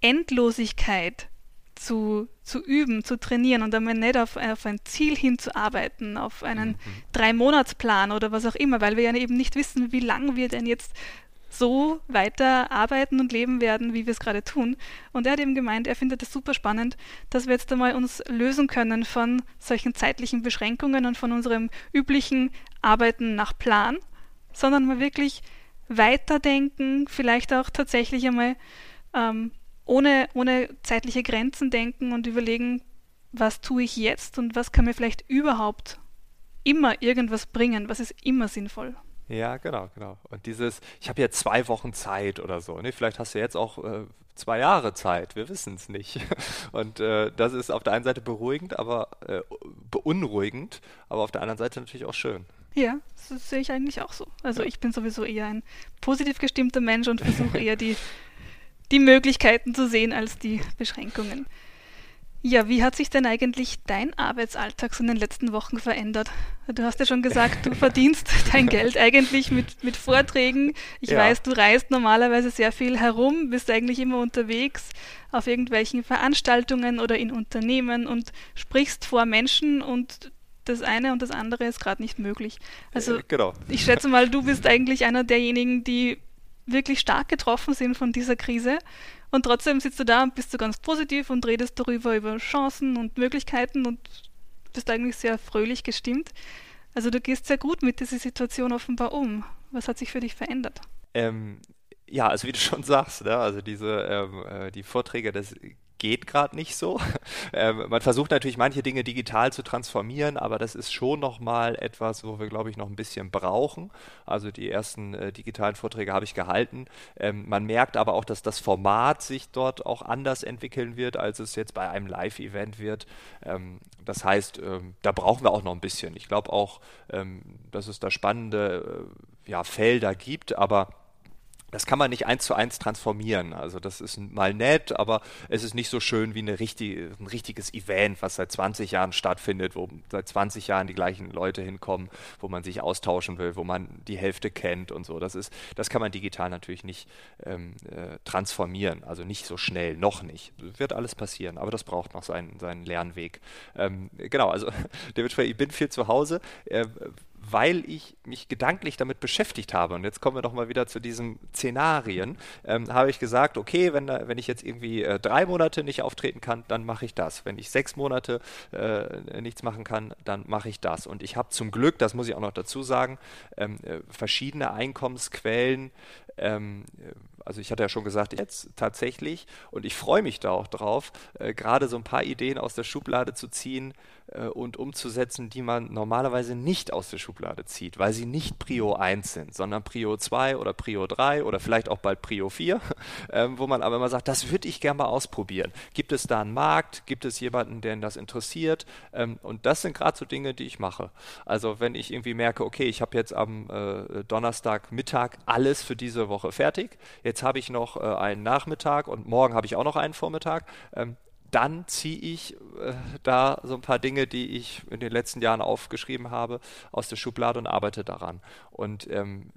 Endlosigkeit zu, zu üben, zu trainieren und einmal nicht auf, auf ein Ziel hinzuarbeiten, auf einen mhm. Drei-Monats-Plan oder was auch immer, weil wir ja eben nicht wissen, wie lange wir denn jetzt so weiter arbeiten und leben werden, wie wir es gerade tun. Und er hat eben gemeint, er findet es super spannend, dass wir jetzt einmal uns lösen können von solchen zeitlichen Beschränkungen und von unserem üblichen Arbeiten nach Plan, sondern mal wirklich weiterdenken, vielleicht auch tatsächlich einmal ähm, ohne, ohne zeitliche Grenzen denken und überlegen, was tue ich jetzt und was kann mir vielleicht überhaupt immer irgendwas bringen, was ist immer sinnvoll. Ja, genau, genau. Und dieses, ich habe jetzt zwei Wochen Zeit oder so, ne? vielleicht hast du jetzt auch äh, zwei Jahre Zeit, wir wissen es nicht. (laughs) Und äh, das ist auf der einen Seite beruhigend, aber äh, beunruhigend, aber auf der anderen Seite natürlich auch schön. Ja, das sehe ich eigentlich auch so. Also ja. ich bin sowieso eher ein positiv gestimmter Mensch und versuche (laughs) eher die die Möglichkeiten zu sehen als die Beschränkungen. Ja, wie hat sich denn eigentlich dein Arbeitsalltag so in den letzten Wochen verändert? Du hast ja schon gesagt, du (laughs) verdienst dein Geld eigentlich mit, mit Vorträgen. Ich ja. weiß, du reist normalerweise sehr viel herum, bist eigentlich immer unterwegs auf irgendwelchen Veranstaltungen oder in Unternehmen und sprichst vor Menschen und das eine und das andere ist gerade nicht möglich. Also genau. ich schätze mal, du bist (laughs) eigentlich einer derjenigen, die wirklich stark getroffen sind von dieser Krise. Und trotzdem sitzt du da und bist du ganz positiv und redest darüber, über Chancen und Möglichkeiten und bist eigentlich sehr fröhlich gestimmt. Also du gehst sehr gut mit dieser Situation offenbar um. Was hat sich für dich verändert? Ähm, ja, also wie du schon (laughs) sagst, ne, also diese ähm, äh, die Vorträge, das geht gerade nicht so. (laughs) Ähm, man versucht natürlich manche Dinge digital zu transformieren, aber das ist schon nochmal etwas, wo wir, glaube ich, noch ein bisschen brauchen. Also die ersten äh, digitalen Vorträge habe ich gehalten. Ähm, man merkt aber auch, dass das Format sich dort auch anders entwickeln wird, als es jetzt bei einem Live-Event wird. Ähm, das heißt, ähm, da brauchen wir auch noch ein bisschen. Ich glaube auch, ähm, dass es da spannende äh, ja, Felder gibt, aber das kann man nicht eins zu eins transformieren. Also das ist mal nett, aber es ist nicht so schön wie eine richtige, ein richtiges Event, was seit 20 Jahren stattfindet, wo seit 20 Jahren die gleichen Leute hinkommen, wo man sich austauschen will, wo man die Hälfte kennt und so. Das ist, das kann man digital natürlich nicht ähm, äh, transformieren, also nicht so schnell, noch nicht. Wird alles passieren, aber das braucht noch seinen, seinen Lernweg. Ähm, genau, also (laughs) dementsprechend, ich bin viel zu Hause. Äh, weil ich mich gedanklich damit beschäftigt habe. Und jetzt kommen wir doch mal wieder zu diesen Szenarien. Ähm, habe ich gesagt, okay, wenn, wenn ich jetzt irgendwie äh, drei Monate nicht auftreten kann, dann mache ich das. Wenn ich sechs Monate äh, nichts machen kann, dann mache ich das. Und ich habe zum Glück, das muss ich auch noch dazu sagen, ähm, äh, verschiedene Einkommensquellen. Ähm, also ich hatte ja schon gesagt, jetzt tatsächlich, und ich freue mich da auch drauf, äh, gerade so ein paar Ideen aus der Schublade zu ziehen, äh, und umzusetzen, die man normalerweise nicht aus der Schublade zieht, weil sie nicht Prio 1 sind, sondern Prio 2 oder Prio 3 oder vielleicht auch bald Prio 4, (laughs) äh, wo man aber immer sagt, das würde ich gerne mal ausprobieren. Gibt es da einen Markt? Gibt es jemanden, den das interessiert? Ähm, und das sind gerade so Dinge, die ich mache. Also wenn ich irgendwie merke, okay, ich habe jetzt am äh, Donnerstagmittag alles für diese Woche fertig, jetzt habe ich noch äh, einen Nachmittag und morgen habe ich auch noch einen Vormittag, ähm, dann ziehe ich äh, da so ein paar Dinge, die ich in den letzten Jahren aufgeschrieben habe, aus der Schublade und arbeite daran. Und ähm,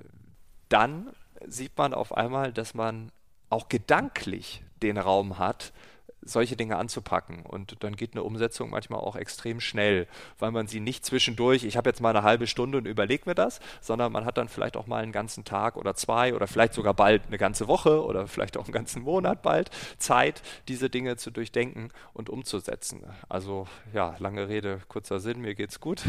dann sieht man auf einmal, dass man auch gedanklich den Raum hat, solche Dinge anzupacken. Und dann geht eine Umsetzung manchmal auch extrem schnell, weil man sie nicht zwischendurch, ich habe jetzt mal eine halbe Stunde und überlege mir das, sondern man hat dann vielleicht auch mal einen ganzen Tag oder zwei oder vielleicht sogar bald eine ganze Woche oder vielleicht auch einen ganzen Monat bald Zeit, diese Dinge zu durchdenken und umzusetzen. Also ja, lange Rede, kurzer Sinn, mir geht's gut.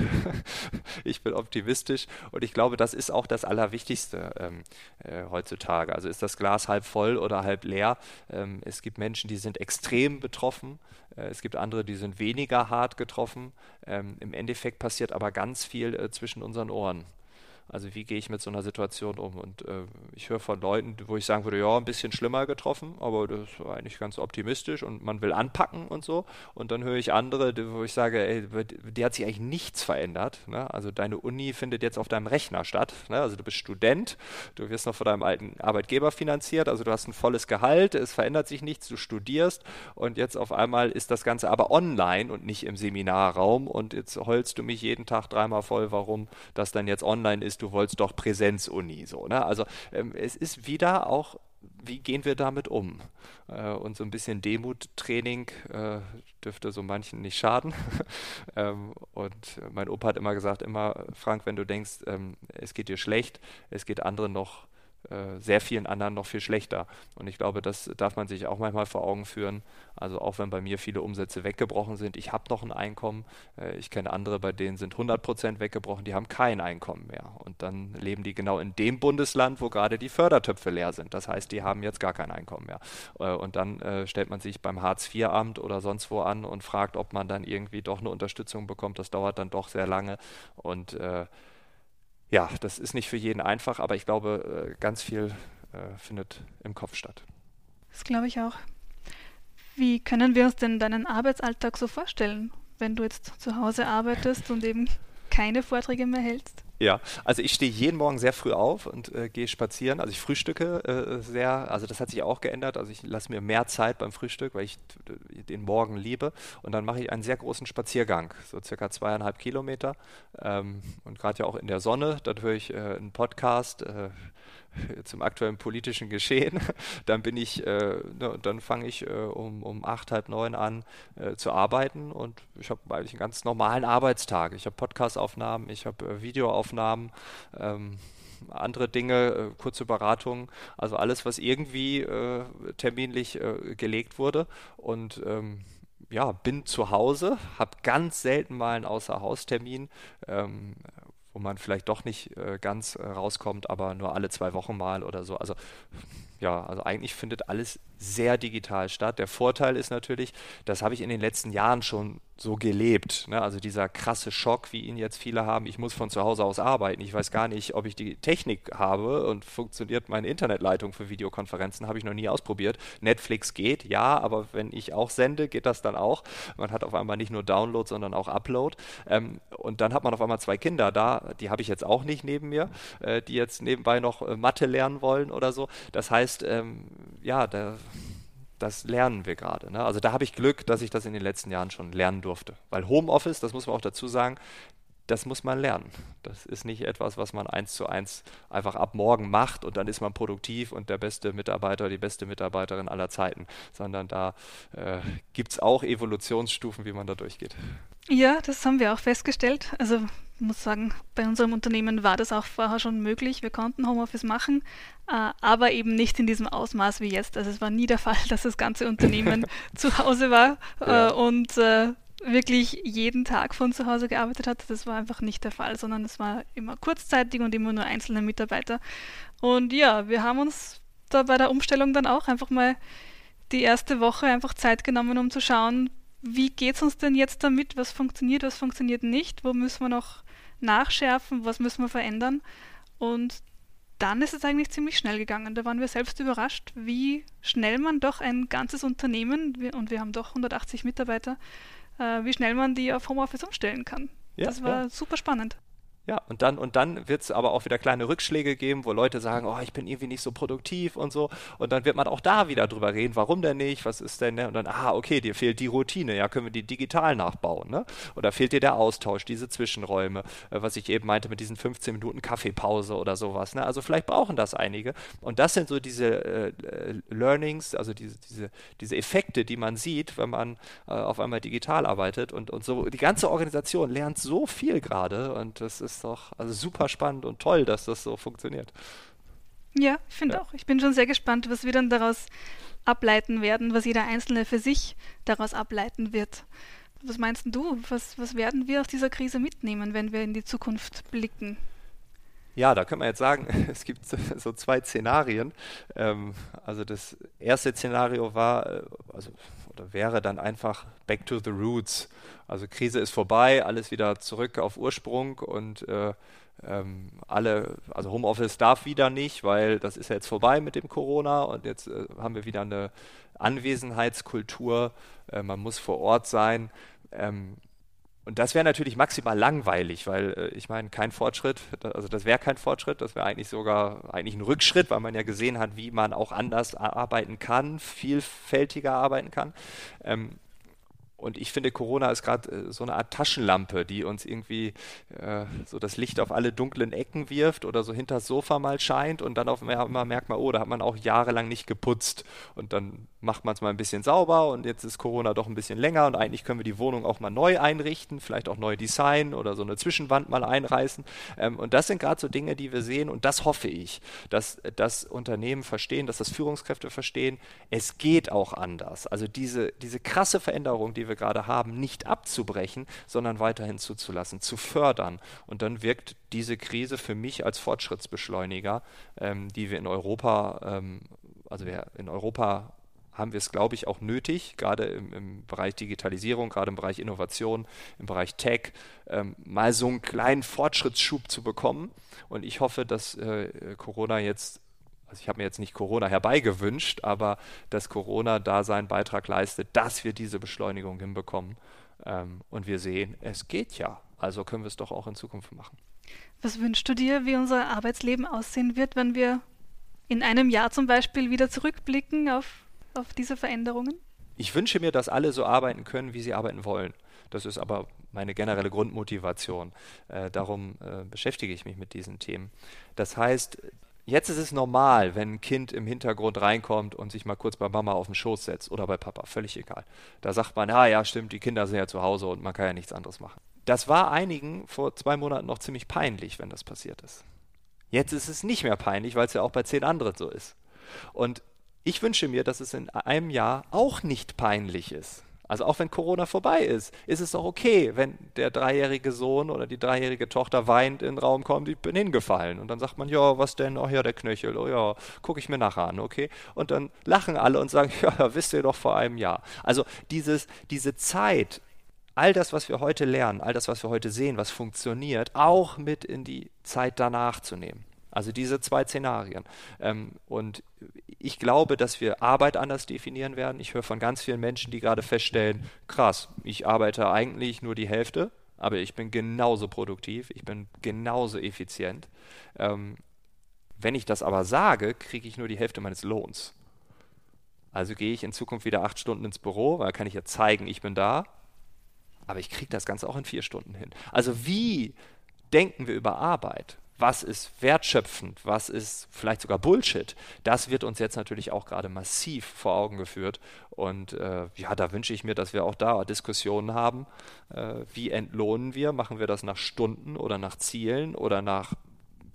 (laughs) ich bin optimistisch und ich glaube, das ist auch das Allerwichtigste ähm, äh, heutzutage. Also ist das Glas halb voll oder halb leer? Ähm, es gibt Menschen, die sind extrem extrem betroffen. Äh, es gibt andere, die sind weniger hart getroffen. Ähm, Im Endeffekt passiert aber ganz viel äh, zwischen unseren Ohren. Also wie gehe ich mit so einer Situation um? Und äh, ich höre von Leuten, wo ich sagen würde, ja, ein bisschen schlimmer getroffen, aber das war eigentlich ganz optimistisch und man will anpacken und so. Und dann höre ich andere, wo ich sage, ey, die hat sich eigentlich nichts verändert. Ne? Also deine Uni findet jetzt auf deinem Rechner statt. Ne? Also du bist Student, du wirst noch von deinem alten Arbeitgeber finanziert, also du hast ein volles Gehalt, es verändert sich nichts, du studierst und jetzt auf einmal ist das Ganze aber online und nicht im Seminarraum und jetzt heulst du mich jeden Tag dreimal voll, warum das dann jetzt online ist du wolltest doch Präsenzuni. So, ne? Also ähm, es ist wieder auch wie gehen wir damit um? Äh, und so ein bisschen Demuttraining äh, dürfte so manchen nicht schaden. (laughs) ähm, und mein Opa hat immer gesagt, immer, Frank, wenn du denkst, ähm, es geht dir schlecht, es geht anderen noch äh, sehr vielen anderen noch viel schlechter. Und ich glaube, das darf man sich auch manchmal vor Augen führen. Also auch wenn bei mir viele Umsätze weggebrochen sind, ich habe noch ein Einkommen. Äh, ich kenne andere, bei denen sind 100 Prozent weggebrochen, die haben kein Einkommen mehr. Und dann leben die genau in dem Bundesland, wo gerade die Fördertöpfe leer sind. Das heißt, die haben jetzt gar kein Einkommen mehr. Äh, und dann stellt man sich beim Hartz-IV-Amt oder sonst wo an und fragt, ob man dann irgendwie doch eine Unterstützung bekommt. Das dauert dann doch sehr lange. Und äh, ja, das ist nicht für jeden einfach, aber ich glaube, äh, ganz viel äh, findet im Kopf statt. Das glaube ich auch. Wie können wir uns denn deinen Arbeitsalltag so vorstellen, wenn du jetzt zu Hause arbeitest und eben keine Vorträge mehr hältst? Ja, also ich stehe jeden Morgen sehr früh auf und äh, gehe spazieren. Also ich frühstücke äh, sehr, also das hat sich auch geändert. Also ich lasse mir mehr Zeit beim Frühstück, weil ich den Morgen liebe. Und dann mache ich einen sehr großen Spaziergang, so circa zweieinhalb Kilometer. Ähm, und gerade ja auch in der Sonne, dann höre ich äh, einen Podcast äh, (laughs) zum aktuellen politischen Geschehen. (laughs) Dann bin ich, äh, ne, dann fange ich äh, um, um acht, halb neun an äh, zu arbeiten und ich habe eigentlich einen ganz normalen Arbeitstag. Ich habe Podcastaufnahmen, ich habe äh, Videoaufnahmen. Ähm, andere Dinge, äh, kurze Beratungen, also alles, was irgendwie äh, terminlich gelegt wurde. Und ähm, ja, bin zu Hause, habe ganz selten mal einen Außerhaustermin, ähm, wo man vielleicht doch nicht äh, ganz äh, rauskommt, aber nur alle zwei Wochen mal oder so. Also ja, also eigentlich findet alles sehr digital statt. Der Vorteil ist natürlich, das habe ich in den letzten Jahren schon so gelebt. Ne? Also dieser krasse Schock, wie ihn jetzt viele haben, ich muss von zu Hause aus arbeiten. Ich weiß gar nicht, ob ich die Technik habe und funktioniert meine Internetleitung für Videokonferenzen, habe ich noch nie ausprobiert. Netflix geht, ja, aber wenn ich auch sende, geht das dann auch. Man hat auf einmal nicht nur Download, sondern auch Upload. Ähm, und dann hat man auf einmal zwei Kinder da, die habe ich jetzt auch nicht neben mir, äh, die jetzt nebenbei noch äh, Mathe lernen wollen oder so. Das heißt, ähm, ja, da das lernen wir gerade. Ne? Also da habe ich Glück, dass ich das in den letzten Jahren schon lernen durfte. Weil Homeoffice, das muss man auch dazu sagen, das muss man lernen. Das ist nicht etwas, was man eins zu eins einfach ab morgen macht und dann ist man produktiv und der beste Mitarbeiter, die beste Mitarbeiterin aller Zeiten, sondern da äh, gibt es auch Evolutionsstufen, wie man da durchgeht. Ja, das haben wir auch festgestellt. Also ich muss sagen, bei unserem Unternehmen war das auch vorher schon möglich. Wir konnten Homeoffice machen, äh, aber eben nicht in diesem Ausmaß wie jetzt. Also es war nie der (laughs) Fall, dass das ganze Unternehmen (laughs) zu Hause war äh, ja. und äh, wirklich jeden Tag von zu Hause gearbeitet hat. Das war einfach nicht der Fall, sondern es war immer kurzzeitig und immer nur einzelne Mitarbeiter. Und ja, wir haben uns da bei der Umstellung dann auch einfach mal die erste Woche einfach Zeit genommen, um zu schauen, wie geht es uns denn jetzt damit? Was funktioniert, was funktioniert nicht? Wo müssen wir noch nachschärfen? Was müssen wir verändern? Und dann ist es eigentlich ziemlich schnell gegangen. Da waren wir selbst überrascht, wie schnell man doch ein ganzes Unternehmen, und wir haben doch 180 Mitarbeiter, wie schnell man die auf Homeoffice umstellen kann. Ja, das war ja. super spannend. Ja, und dann, und dann wird es aber auch wieder kleine Rückschläge geben, wo Leute sagen, oh, ich bin irgendwie nicht so produktiv und so. Und dann wird man auch da wieder drüber reden, warum denn nicht, was ist denn, ne? Und dann, ah, okay, dir fehlt die Routine, ja, können wir die digital nachbauen, ne? Oder fehlt dir der Austausch, diese Zwischenräume, äh, was ich eben meinte mit diesen 15 Minuten Kaffeepause oder sowas, ne? Also vielleicht brauchen das einige. Und das sind so diese äh, Learnings, also diese, diese, diese Effekte, die man sieht, wenn man äh, auf einmal digital arbeitet und, und so. Die ganze Organisation lernt so viel gerade und das ist ist doch also super spannend und toll, dass das so funktioniert. Ja, ich finde ja. auch. Ich bin schon sehr gespannt, was wir dann daraus ableiten werden, was jeder Einzelne für sich daraus ableiten wird. Was meinst du? Was, was werden wir aus dieser Krise mitnehmen, wenn wir in die Zukunft blicken? Ja, da kann man jetzt sagen, (laughs) es gibt so zwei Szenarien. Ähm, also das erste Szenario war, äh, also oder wäre dann einfach back to the roots. Also Krise ist vorbei, alles wieder zurück auf Ursprung und äh, ähm, alle, also Homeoffice darf wieder nicht, weil das ist ja jetzt vorbei mit dem Corona und jetzt äh, haben wir wieder eine Anwesenheitskultur. Äh, man muss vor Ort sein. Ähm, und das wäre natürlich maximal langweilig, weil äh, ich meine, kein Fortschritt, also das wäre kein Fortschritt, das wäre eigentlich sogar eigentlich ein Rückschritt, weil man ja gesehen hat, wie man auch anders arbeiten kann, vielfältiger arbeiten kann. Ähm, und ich finde, Corona ist gerade äh, so eine Art Taschenlampe, die uns irgendwie äh, so das Licht auf alle dunklen Ecken wirft oder so hinter das Sofa mal scheint und dann auf einmal merkt man, oh, da hat man auch jahrelang nicht geputzt. Und dann macht man es mal ein bisschen sauber und jetzt ist Corona doch ein bisschen länger und eigentlich können wir die Wohnung auch mal neu einrichten, vielleicht auch neu designen oder so eine Zwischenwand mal einreißen. Ähm, und das sind gerade so Dinge, die wir sehen und das hoffe ich, dass das Unternehmen verstehen, dass das Führungskräfte verstehen, es geht auch anders. Also diese, diese krasse Veränderung, die wir gerade haben, nicht abzubrechen, sondern weiterhin zuzulassen, zu fördern. Und dann wirkt diese Krise für mich als Fortschrittsbeschleuniger, ähm, die wir in Europa, ähm, also wir in Europa haben wir es, glaube ich, auch nötig, gerade im, im, Bereich Digitalisierung, gerade im Bereich Innovation, im Bereich Tech, ähm, mal so einen kleinen Fortschrittsschub zu bekommen. Und ich hoffe, dass äh, Corona jetzt also ich habe mir jetzt nicht Corona herbeigewünscht, aber dass Corona da seinen Beitrag leistet, dass wir diese Beschleunigung hinbekommen. Ähm, und wir sehen, es geht ja. Also können wir es doch auch in Zukunft machen. Was wünschst du dir, wie unser Arbeitsleben aussehen wird, wenn wir in einem Jahr zum Beispiel wieder zurückblicken auf, auf diese Veränderungen? Ich wünsche mir, dass alle so arbeiten können, wie sie arbeiten wollen. Das ist aber meine generelle Grundmotivation. Äh, darum äh, beschäftige ich mich mit diesen Themen. Das heißt, Jetzt ist es normal, wenn ein Kind im Hintergrund reinkommt und sich mal kurz bei Mama auf den Schoß setzt oder bei Papa, völlig egal. Da sagt man, ah ja, stimmt, die Kinder sind ja zu Hause und man kann ja nichts anderes machen. Das war einigen vor zwei Monaten noch ziemlich peinlich, wenn das passiert ist. Jetzt ist es nicht mehr peinlich, weil es ja auch bei zehn anderen so ist. Und ich wünsche mir, dass es in einem Jahr auch nicht peinlich ist. Also auch wenn Corona vorbei ist, ist es doch okay, wenn der dreijährige Sohn oder die dreijährige Tochter weint in den Raum kommt, ich bin hingefallen. Und dann sagt man, ja, was denn? Ach ja, der Knöchel, oh ja, gucke ich mir nachher an, okay? Und dann lachen alle und sagen, (laughs) ja, wisst ihr doch vor einem Jahr. Also dieses, diese Zeit, all das, was wir heute lernen, all das, was wir heute sehen, was funktioniert, auch mit in die Zeit danach zu nehmen. Also diese zwei Szenarien. Ähm, und ich glaube, dass wir Arbeit anders definieren werden. Ich höre von ganz vielen Menschen, die gerade feststellen, krass, ich arbeite eigentlich nur die Hälfte, aber ich bin genauso produktiv, ich bin genauso effizient. Ähm, wenn ich das aber sage, kriege ich nur die Hälfte meines Lohns. Also gehe ich in Zukunft wieder acht Stunden ins Büro, weil kann ich ja zeigen, ich bin da. Aber ich kriege das Ganze auch in vier Stunden hin. Also wie denken wir über Arbeit? Was ist wertschöpfend, was ist vielleicht sogar Bullshit, das wird uns jetzt natürlich auch gerade massiv vor Augen geführt. Und äh, ja, da wünsche ich mir, dass wir auch da Diskussionen haben. Äh, wie entlohnen wir? Machen wir das nach Stunden oder nach Zielen oder nach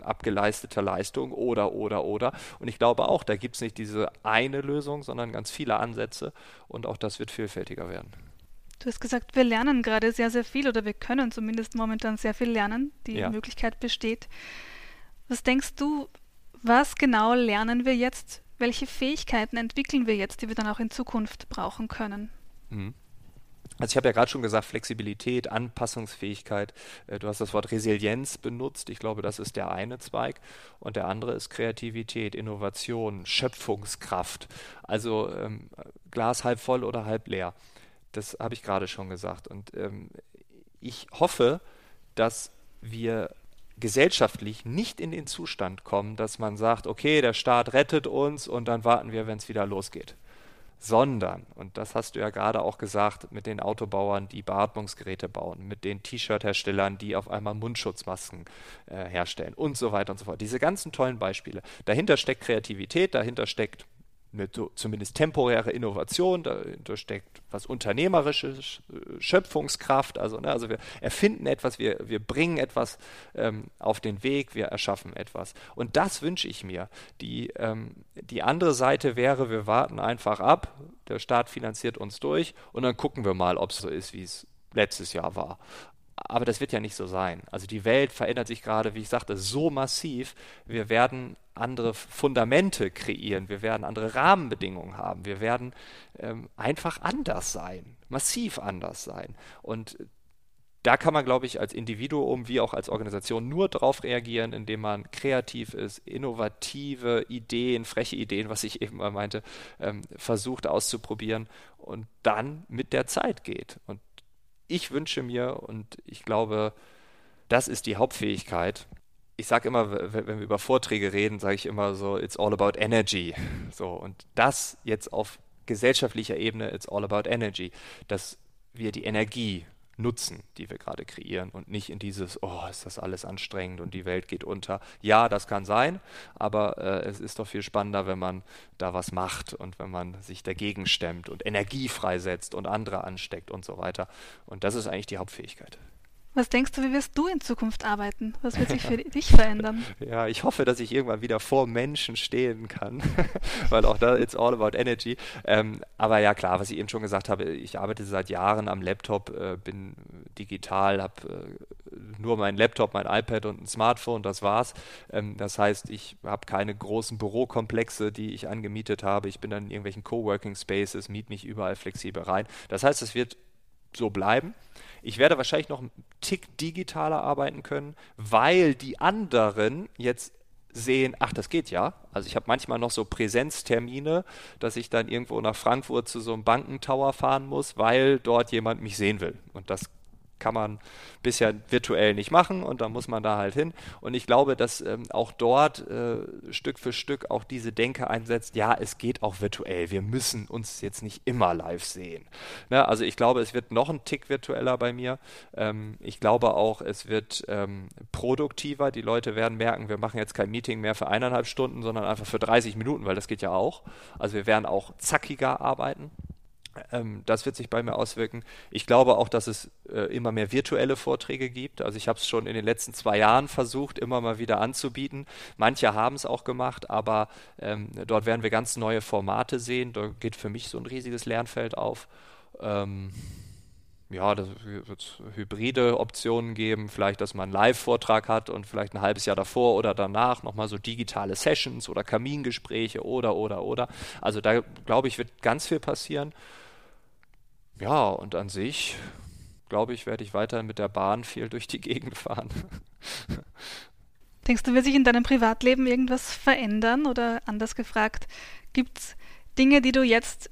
abgeleisteter Leistung oder, oder, oder. Und ich glaube auch, da gibt es nicht diese eine Lösung, sondern ganz viele Ansätze. Und auch das wird vielfältiger werden. Du hast gesagt, wir lernen gerade sehr, sehr viel oder wir können zumindest momentan sehr viel lernen. Die ja. Möglichkeit besteht. Was denkst du, was genau lernen wir jetzt? Welche Fähigkeiten entwickeln wir jetzt, die wir dann auch in Zukunft brauchen können? Mhm. Also ich habe ja gerade schon gesagt, Flexibilität, Anpassungsfähigkeit. Äh, du hast das Wort Resilienz benutzt. Ich glaube, das ist der eine Zweig. Und der andere ist Kreativität, Innovation, Schöpfungskraft. Also ähm, Glas halb voll oder halb leer. Das habe ich gerade schon gesagt. Und ähm, ich hoffe, dass wir gesellschaftlich nicht in den Zustand kommen, dass man sagt, okay, der Staat rettet uns und dann warten wir, wenn es wieder losgeht. Sondern, und das hast du ja gerade auch gesagt, mit den Autobauern, die Beatmungsgeräte bauen, mit den T-Shirt-Herstellern, die auf einmal Mundschutzmasken äh, herstellen und so weiter und so fort. Diese ganzen tollen Beispiele. Dahinter steckt Kreativität, dahinter steckt eine zumindest temporäre Innovation, dahinter steckt was Unternehmerisches, äh, Schöpfungskraft, also, ne, also wir erfinden etwas, wir, wir bringen etwas ähm, auf den Weg, wir erschaffen etwas. Und das wünsche ich mir. Die, ähm, die andere Seite wäre, wir warten einfach ab, der Staat finanziert uns durch und dann gucken wir mal, ob es so ist, wie es letztes Jahr war. Aber das wird ja nicht so sein. Also die Welt verändert sich gerade, wie ich sagte, so massiv. Wir werden andere Fundamente kreieren, wir werden andere Rahmenbedingungen haben, wir werden ähm, einfach anders sein, massiv anders sein. Und da kann man, glaube ich, als Individuum wie auch als Organisation nur darauf reagieren, indem man kreativ ist, innovative Ideen, freche Ideen, was ich eben mal meinte, ähm, versucht auszuprobieren und dann mit der Zeit geht. Und ich wünsche mir und ich glaube, das ist die Hauptfähigkeit. Ich sage immer, wenn wir über Vorträge reden, sage ich immer so, it's all about energy. So, und das jetzt auf gesellschaftlicher Ebene, it's all about energy, dass wir die Energie nutzen, die wir gerade kreieren und nicht in dieses, oh, ist das alles anstrengend und die Welt geht unter. Ja, das kann sein, aber äh, es ist doch viel spannender, wenn man da was macht und wenn man sich dagegen stemmt und Energie freisetzt und andere ansteckt und so weiter. Und das ist eigentlich die Hauptfähigkeit. Was denkst du, wie wirst du in Zukunft arbeiten? Was wird sich für (laughs) dich verändern? Ja, ich hoffe, dass ich irgendwann wieder vor Menschen stehen kann, (laughs) weil auch da it's all about energy. Ähm, aber ja, klar, was ich eben schon gesagt habe, ich arbeite seit Jahren am Laptop, äh, bin digital, habe äh, nur meinen Laptop, mein iPad und ein Smartphone, das war's. Ähm, das heißt, ich habe keine großen Bürokomplexe, die ich angemietet habe. Ich bin dann in irgendwelchen Coworking Spaces, miete mich überall flexibel rein. Das heißt, es wird so bleiben. Ich werde wahrscheinlich noch einen Tick digitaler arbeiten können, weil die anderen jetzt sehen, ach, das geht ja. Also ich habe manchmal noch so Präsenztermine, dass ich dann irgendwo nach Frankfurt zu so einem Bankentower fahren muss, weil dort jemand mich sehen will. Und das kann man bisher virtuell nicht machen und da muss man da halt hin. Und ich glaube, dass ähm, auch dort äh, Stück für Stück auch diese Denke einsetzt, ja, es geht auch virtuell. Wir müssen uns jetzt nicht immer live sehen. Ne? Also ich glaube, es wird noch ein Tick virtueller bei mir. Ähm, ich glaube auch, es wird ähm, produktiver. Die Leute werden merken, wir machen jetzt kein Meeting mehr für eineinhalb Stunden, sondern einfach für 30 Minuten, weil das geht ja auch. Also wir werden auch zackiger arbeiten. Ähm, das wird sich bei mir auswirken. Ich glaube auch, dass es äh, immer mehr virtuelle Vorträge gibt. Also ich habe es schon in den letzten zwei Jahren versucht, immer mal wieder anzubieten. Manche haben es auch gemacht, aber ähm, dort werden wir ganz neue Formate sehen. Da geht für mich so ein riesiges Lernfeld auf. Ähm, ja, das wird hybride Optionen geben, vielleicht, dass man einen Live-Vortrag hat und vielleicht ein halbes Jahr davor oder danach nochmal so digitale Sessions oder Kamingespräche oder, oder, oder. Also da, glaube ich, wird ganz viel passieren. Ja, und an sich, glaube ich, werde ich weiterhin mit der Bahn viel durch die Gegend fahren. (laughs) Denkst du, wird sich in deinem Privatleben irgendwas verändern oder anders gefragt, gibt es Dinge, die du jetzt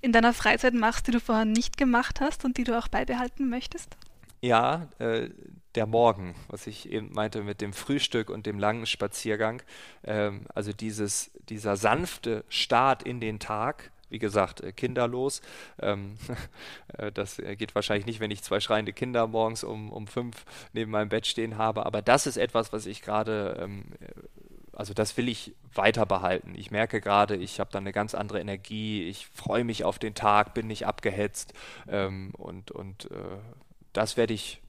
in deiner Freizeit machst, die du vorher nicht gemacht hast und die du auch beibehalten möchtest? Ja, äh, der Morgen, was ich eben meinte mit dem Frühstück und dem langen Spaziergang. Ähm, also dieses, dieser sanfte Start in den Tag, wie gesagt, äh, kinderlos. Ähm, (laughs) äh, das geht wahrscheinlich nicht, wenn ich zwei schreiende Kinder morgens um, um fünf neben meinem Bett stehen habe. Aber das ist etwas, was ich gerade ähm, also das will ich weiter behalten. Ich merke gerade, ich habe da eine ganz andere Energie, ich freue mich auf den Tag, bin nicht abgehetzt ähm, und, und äh, das werde ich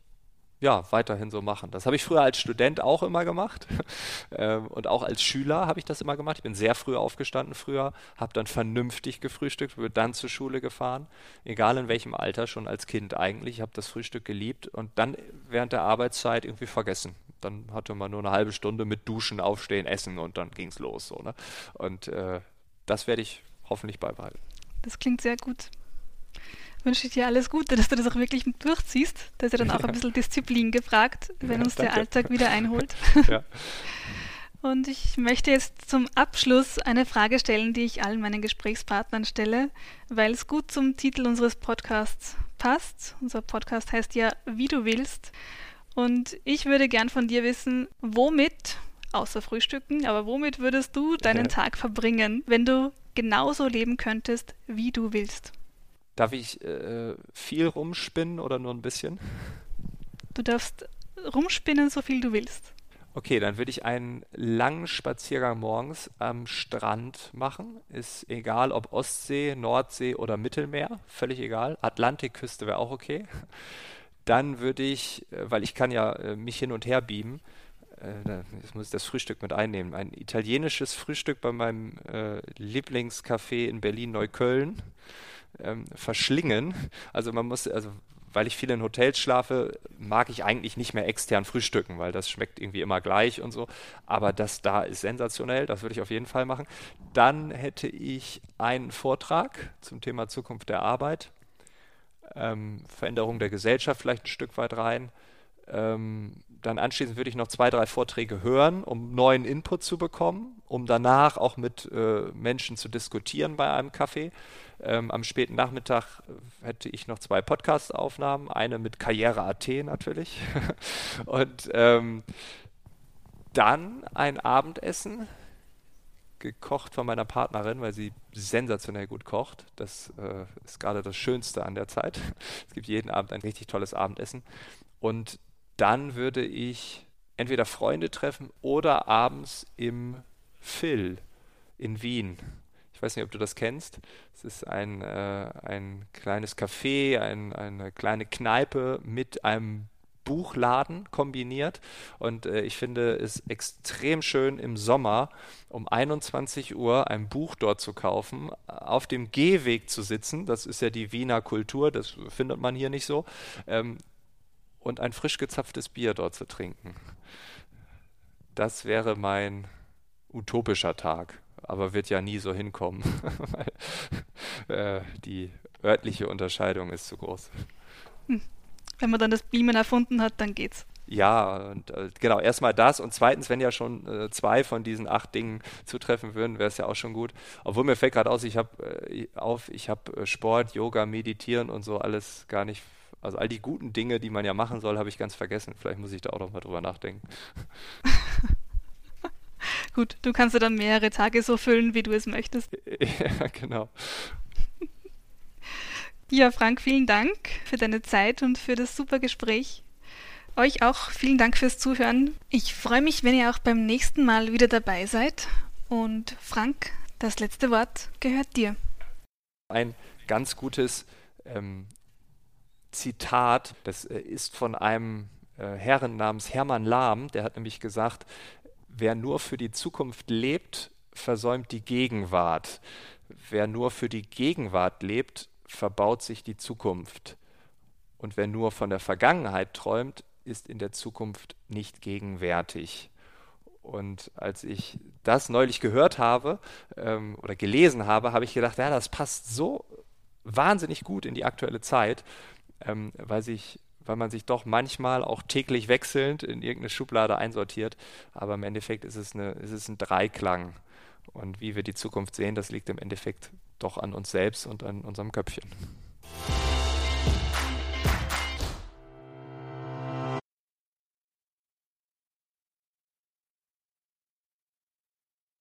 ja, weiterhin so machen. Das habe ich früher als Student auch immer gemacht (laughs) ähm, und auch als Schüler habe ich das immer gemacht. Ich bin sehr früh aufgestanden früher, habe dann vernünftig gefrühstückt, bin dann zur Schule gefahren, egal in welchem Alter, schon als Kind eigentlich. Ich habe das Frühstück geliebt und dann während der Arbeitszeit irgendwie vergessen dann hatte man nur eine halbe Stunde mit Duschen, Aufstehen, Essen und dann ging es los. So, ne? Und äh, das werde ich hoffentlich beibehalten. Das klingt sehr gut. Wünsche ich dir alles Gute, dass du das auch wirklich durchziehst. Da ist ja dann auch ein bisschen Disziplin gefragt, wenn ja, uns danke. der Alltag wieder einholt. (laughs) Ja. Und ich möchte jetzt zum Abschluss eine Frage stellen, die ich allen meinen Gesprächspartnern stelle, weil es gut zum Titel unseres Podcasts passt. Unser Podcast heißt ja Wie du willst. Und ich würde gern von dir wissen, womit, außer Frühstücken, aber womit würdest du deinen Tag verbringen, wenn du genauso leben könntest, wie du willst? Darf ich äh, viel rumspinnen oder nur ein bisschen? Du darfst rumspinnen, so viel du willst. Okay, dann würde ich einen langen Spaziergang morgens am Strand machen. Ist egal, ob Ostsee, Nordsee oder Mittelmeer, völlig egal. Atlantikküste wäre auch okay dann würde ich, äh, weil ich kann ja äh, mich hin und her beamen, äh, jetzt muss ich das Frühstück mit einnehmen, ein italienisches Frühstück bei meinem Lieblingscafé in Berlin-Neukölln ähm, verschlingen. Also man muss, also weil ich viel in Hotels schlafe, mag ich eigentlich nicht mehr extern frühstücken, weil das schmeckt irgendwie immer gleich und so. Aber das da ist sensationell, das würde ich auf jeden Fall machen. Dann hätte ich einen Vortrag zum Thema Zukunft der Arbeit ähm, Veränderung der Gesellschaft vielleicht ein Stück weit rein. Ähm, dann anschließend würde ich noch zwei, drei Vorträge hören, um neuen Input zu bekommen, um danach auch mit äh, Menschen zu diskutieren bei einem Kaffee. Ähm, am späten Nachmittag hätte ich noch zwei Podcast-Aufnahmen, eine mit Karriere.at natürlich. (laughs) Und ähm, dann ein Abendessen gekocht von meiner Partnerin, weil sie sensationell gut kocht. Das äh, ist gerade das Schönste an der Zeit. (laughs) Es gibt jeden Abend ein richtig tolles Abendessen. Und dann würde ich entweder Freunde treffen oder abends im Phil in Wien. Ich weiß nicht, ob du das kennst. Es ist ein, äh, ein kleines Café, ein, eine kleine Kneipe mit einem Buchladen kombiniert. Und äh, ich finde es extrem schön im Sommer um 21 Uhr ein Buch dort zu kaufen, auf dem Gehweg zu sitzen. Das ist ja die Wiener Kultur, das findet man hier nicht so. Ähm, und ein frisch gezapftes Bier dort zu trinken. Das wäre mein utopischer Tag, aber wird ja nie so hinkommen, (laughs) weil äh, die örtliche Unterscheidung ist zu groß. Hm. Wenn man dann das Beamen erfunden hat, dann geht's. Ja, und äh, genau, erstmal das und zweitens, wenn ja schon äh, zwei von diesen acht Dingen zutreffen würden, wäre es ja auch schon gut. Obwohl mir fällt gerade aus, ich habe äh, auf, ich habe äh, Sport, Yoga, Meditieren und so alles gar nicht, also all die guten Dinge, die man ja machen soll, habe ich ganz vergessen. Vielleicht muss ich da auch noch mal drüber nachdenken. (laughs) gut, du kannst ja dann mehrere Tage so füllen, wie du es möchtest. (laughs) ja, genau. Ja, Frank, vielen Dank für deine Zeit und für das super Gespräch. Euch auch vielen Dank fürs Zuhören. Ich freue mich, wenn ihr auch beim nächsten Mal wieder dabei seid. Und Frank, das letzte Wort gehört dir. Ein ganz gutes ähm, Zitat, das äh, ist von einem äh, Herren namens Hermann Lahm, der hat nämlich gesagt, wer nur für die Zukunft lebt, versäumt die Gegenwart. Wer nur für die Gegenwart lebt, verbaut sich die Zukunft. Und wer nur von der Vergangenheit träumt, ist in der Zukunft nicht gegenwärtig. Und als ich das neulich gehört habe ähm, oder gelesen habe, habe ich gedacht, ja, das passt so wahnsinnig gut in die aktuelle Zeit, ähm, weil sich weil man sich doch manchmal auch täglich wechselnd in irgendeine Schublade einsortiert. Aber im Endeffekt ist es, eine, ist es ein Dreiklang. Und wie wir die Zukunft sehen, das liegt im Endeffekt doch an uns selbst und an unserem Köpfchen.